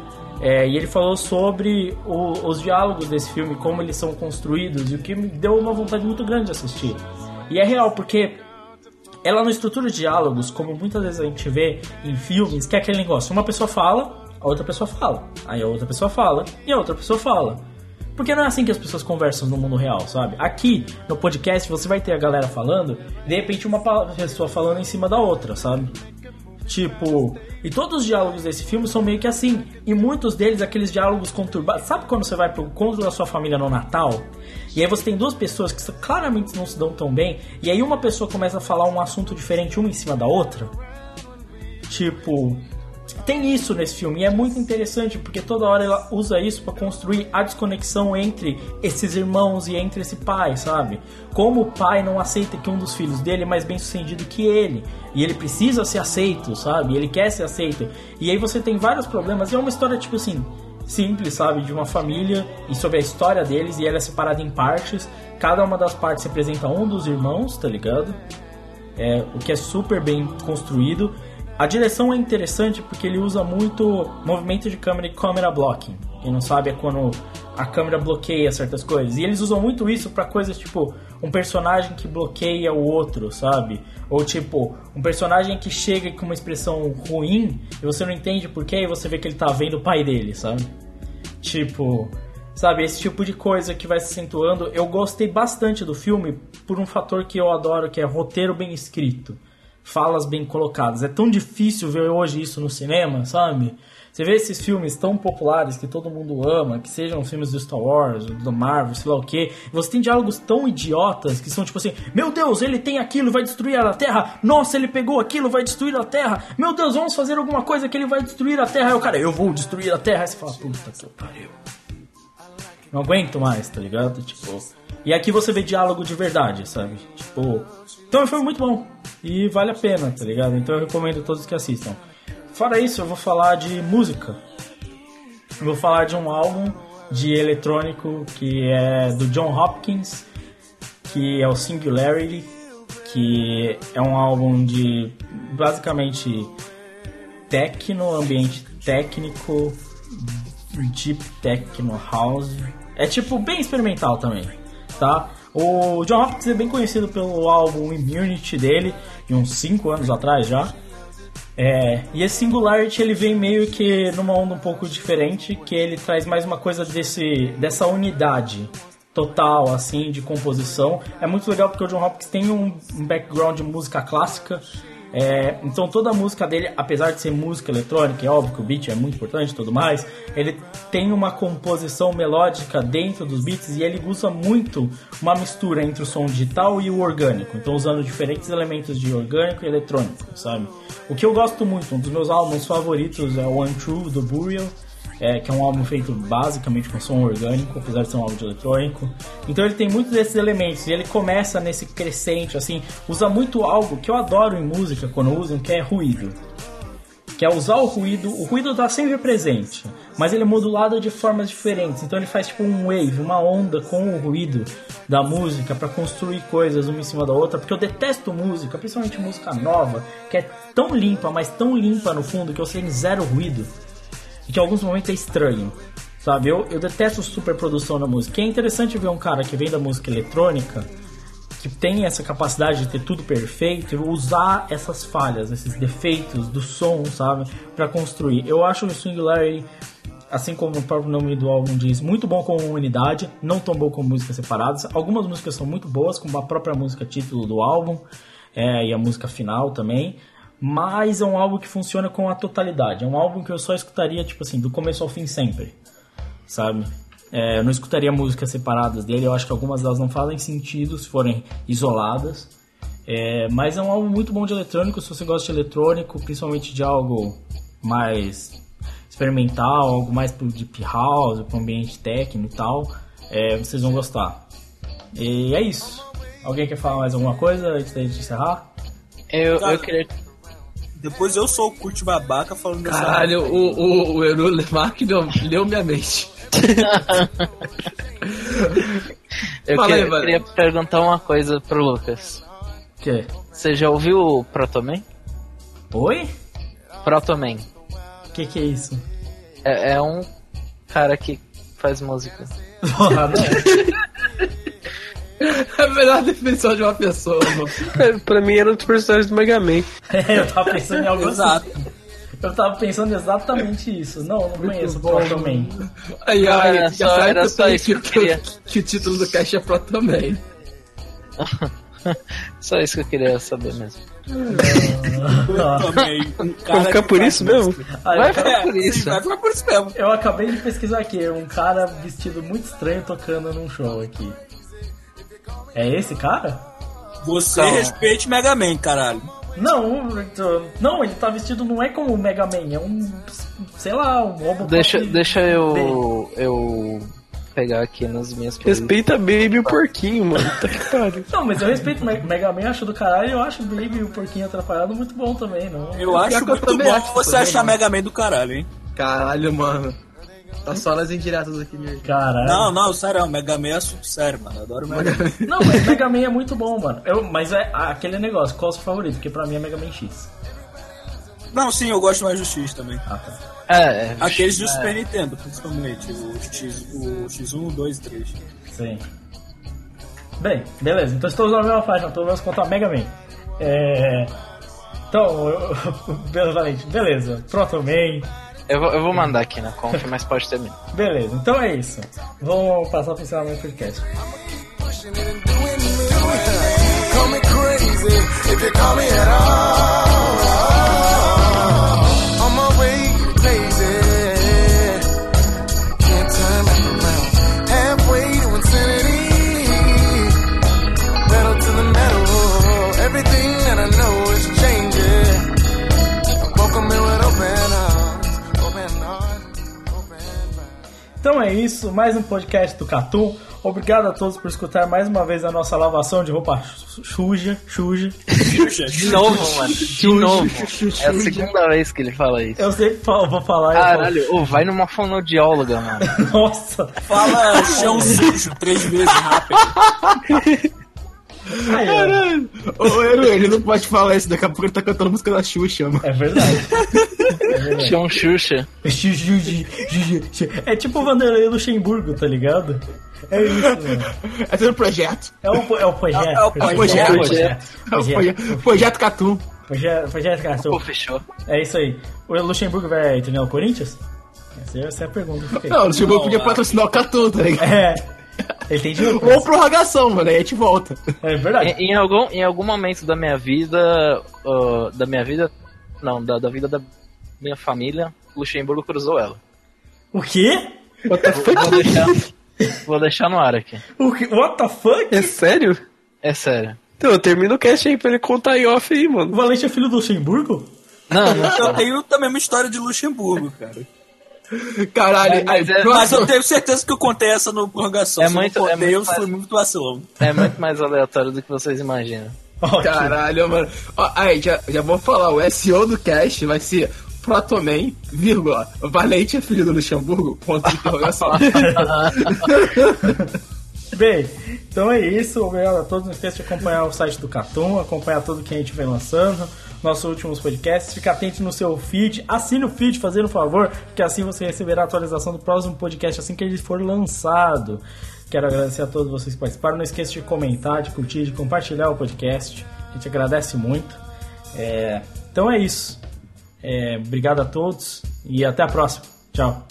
É, e ele falou sobre o- os diálogos desse filme, como eles são construídos, e o que me deu uma vontade muito grande de assistir. E é real, porque ela não estrutura diálogos, como muitas vezes a gente vê em filmes, que é aquele negócio: uma pessoa fala, a outra pessoa fala, aí a outra pessoa fala, e a outra pessoa fala. Porque não é assim que as pessoas conversam no mundo real, sabe? Aqui no podcast você vai ter a galera falando, e de repente uma pessoa falando em cima da outra, sabe? Tipo, e todos os diálogos desse filme são meio que assim. E muitos deles, aqueles diálogos conturbados. Sabe quando você vai pro encontro da sua família no Natal? E aí você tem duas pessoas que claramente não se dão tão bem. E aí uma pessoa começa a falar um assunto diferente uma em cima da outra. Tipo, tem isso nesse filme e é muito interessante porque toda hora ela usa isso pra construir a desconexão entre esses irmãos e entre esse pai, sabe? Como o pai não aceita que um dos filhos dele é mais bem sucedido que ele e ele precisa ser aceito, sabe? Ele quer ser aceito e aí você tem vários problemas e é uma história tipo assim simples, sabe? De uma família e sobre a história deles e ela é separada em partes. Cada uma das partes representa um dos irmãos, tá ligado? é, o que é super bem construído. A direção é interessante porque ele usa muito movimento de câmera e câmera blocking. Quem não sabe é quando a câmera bloqueia certas coisas. E eles usam muito isso pra coisas tipo um personagem que bloqueia o outro, sabe? Ou tipo, um personagem que chega com uma expressão ruim e você não entende porquê e você vê que ele tá vendo o pai dele, sabe? Tipo, sabe, esse tipo de coisa que vai se acentuando. Eu gostei bastante do filme por um fator que eu adoro, que é roteiro bem escrito, falas bem colocadas. É tão difícil ver hoje isso no cinema, sabe? Você vê esses filmes tão populares que todo mundo ama, que sejam filmes do Star Wars, do Marvel, sei lá o que. Você tem diálogos tão idiotas que são tipo assim: Meu Deus, ele tem aquilo, vai destruir a Terra. Nossa, ele pegou aquilo, vai destruir a Terra. Meu Deus, vamos fazer alguma coisa que ele vai destruir a Terra. Aí o cara, eu vou destruir a Terra. Aí você fala: Puta que pariu. Não aguento mais, tá ligado? Tipo. E aqui você vê diálogo de verdade, sabe? Tipo. Então foi muito bom. E vale a pena, tá ligado? Então eu recomendo a todos que assistam. Fora isso, eu vou falar de música. Eu vou falar de um álbum de eletrônico que é do John Hopkins, que é o Singularity, que é um álbum de basicamente techno, ambiente técnico, deep techno house. É tipo bem experimental também, tá? O John Hopkins é bem conhecido pelo álbum Immunity dele, de uns 5 anos atrás já. É, e esse Singularity ele vem meio que numa onda um pouco diferente, que ele traz mais uma coisa desse, dessa unidade total, assim, de composição. É muito legal porque o John Hopkins tem um, um background de música clássica, é, então toda a música dele, apesar de ser música eletrônica, é óbvio que o beat é muito importante e tudo mais, ele tem uma composição melódica dentro dos beats e ele usa muito uma mistura entre o som digital e o orgânico, então usando diferentes elementos de orgânico e eletrônico, sabe? O que eu gosto muito, um dos meus álbuns favoritos é o One True do Burial, é, que é um álbum feito basicamente com som orgânico, apesar de ser um álbum de eletrônico. Então ele tem muitos desses elementos e ele começa nesse crescente, assim, usa muito algo que eu adoro em música quando usam, que é ruído. Que é usar o ruído, o ruído está sempre presente, mas ele é modulado de formas diferentes. Então ele faz tipo um wave, uma onda com o ruído da música para construir coisas uma em cima da outra, porque eu detesto música, principalmente música nova, que é tão limpa, mas tão limpa no fundo que você tem zero ruído e que em alguns momentos é estranho. Sabe, eu, eu detesto superprodução na música. E é interessante ver um cara que vem da música eletrônica, que tem essa capacidade de ter tudo perfeito, usar essas falhas, esses defeitos do som, sabe, para construir. Eu acho o Singularity, assim como o próprio nome do álbum diz, muito bom como unidade, não tão bom como músicas separadas. Algumas músicas são muito boas, como a própria música título do álbum, é, e a música final também mas é um álbum que funciona com a totalidade. É um álbum que eu só escutaria, tipo assim, do começo ao fim sempre, sabe? É, eu não escutaria músicas separadas dele, eu acho que algumas delas não fazem sentido se forem isoladas. É, mas é um álbum muito bom de eletrônico, se você gosta de eletrônico, principalmente de algo mais experimental, algo mais pro deep house, pro ambiente técnico e tal, é, vocês vão gostar. E é isso. Alguém quer falar mais alguma coisa antes da gente encerrar? Eu, eu queria. Depois eu sou o Kurt Babaca falando dessa. Caralho, o, o, o Eru Mark leu, leu minha mente. Eu, Fala aí, queria, mano. queria perguntar uma coisa pro Lucas. Que? Você já ouviu o Protoman? Oi? Protoman. O que, que é isso? É, é um cara que faz música. Porra, né? É a melhor definição de uma pessoa, mano. É, pra mim era um dos personagens do Mega Man. É, eu tava pensando em algo Exato. assim. Eu tava pensando exatamente isso. Não, não conheço o Proto Man. Aí, era só- sabe era que, só isso que eu queria. que o título do cast é Proto Man. Só isso que eu queria saber mesmo. Um cara Vai ficar que por isso mesmo? Aí, Vai ficar É, por isso. sim, vai ficar por isso mesmo. Eu acabei de pesquisar aqui, um cara vestido muito estranho tocando num show aqui. É esse cara? Você Calma. respeite Mega Man, caralho. Não, tô- não, ele tá vestido não é como o Mega Man, é um, sei lá, um Robocop. Deixa, deixa B. eu. eu pegar aqui nas minhas coisas. Respeita Baby e o porquinho, mano. Tá que pariu. Não, mas eu respeito Mega Man, acho do caralho, eu acho Baby e o Porquinho Atrapalhado muito bom também, não. Eu acho que eu muito também bom acho você também, achar mano. Mega Man do caralho, hein? Caralho, mano. Tá só nas indiretas aqui, meu. Caralho. Não, não, sério, Mega Man é assunto sério, mano. Eu adoro Mega Man. Não, mas Mega Man é muito bom, mano. Eu, mas é aquele negócio, qual é o seu favorito? Porque pra mim é Mega Man X. Não, sim, eu gosto mais do X também. Ah, tá. É, é. Aqueles do Super Nintendo, principalmente. O, X, o X1, 2 e 3. Sim. Bem, beleza. Então estamos na mesma faixa, pelo menos quanto a Mega Man. É... Então, eu... Belo Valente, beleza. Proto Man, Eu, vou, eu vou mandar aqui na conf, mas pode terminar. beleza. Então é isso. Vamos passar pro encerramento do podcast. Call me crazy if you call me at all. Então é isso, mais um podcast do Catum. Obrigado a todos por escutar mais uma vez a nossa lavação de roupa suja, suja. De novo, mano. De novo. É a segunda vez que ele fala isso. Eu sempre falo, vou falar. Caralho, ô, vai numa fonoaudióloga, mano. Nossa. Fala chão sujo três vezes rápido. Ó. Ô, Eru, ele não pode falar isso, daqui a pouco ele tá cantando música da Xuxa, mano. É verdade. É verdade. Chão Xuxa. É tipo o Vanderlei Luxemburgo, tá ligado? É isso, mano. É tudo projeto. É o, é o projeto. É o projeto. Projeto. É o proje- Projeto Catum. Projeto, projeto Pô, Cartão. fechou. É isso aí. O Luxemburgo vai treinar o Corinthians? Essa é- é a pergunta. que fica aí. Não, o Não, podia é. patrocinar o Catum, tá ligado? É. Ele tem dinheiro. Ou prorrogação, mano, aí a gente volta. É verdade. Em, em algum, em algum momento da minha vida, ah, da minha vida, não, da, da vida da minha família, Luxemburgo cruzou ela. O quê? Vou, vou deixar, vou deixar no ar aqui. O quê? What the fuck? É sério? É sério. Então, termina o cast aí pra ele contar em off aí, O mano. Valente é filho do Luxemburgo? Não, não Eu tenho também uma história de Luxemburgo, cara. Caralho, Mas aí, é- Mas eu tenho certeza que eu contei essa no prorrogação. É Se muito- é contei, muito eu fui mais- muito vacilão. É muito mais aleatório do que vocês imaginam. Caralho, mano. Ó, aí, já, já vou falar, o SEO do cast vai ser Protoman, vírgula, Valente é filho do Luxemburgo, ponto de interrogação. Bem, então é isso. Obrigado a todos. Não esqueça de acompanhar o site do Catum, acompanhar tudo que a gente vem lançando, nossos últimos podcasts. Fique atento no seu feed. Assine o feed, fazendo um favor, que assim você receberá a atualização do próximo podcast assim que ele for lançado. Quero agradecer a todos vocês que participaram. Não esqueça de comentar, de curtir, de compartilhar o podcast. A gente agradece muito. É, Então é isso. É, Obrigado a todos e até a próxima. Tchau.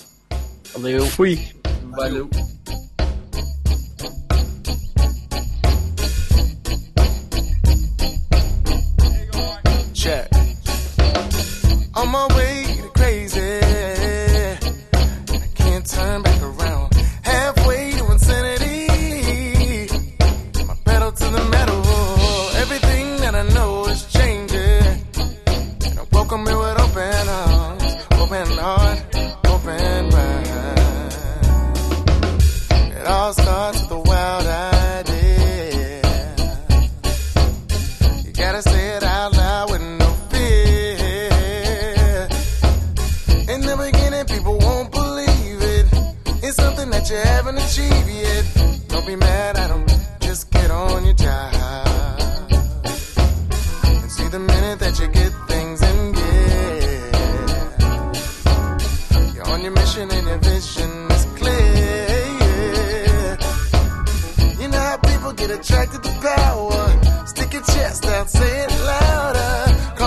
Valeu. Fui. Valeu. check.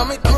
stomach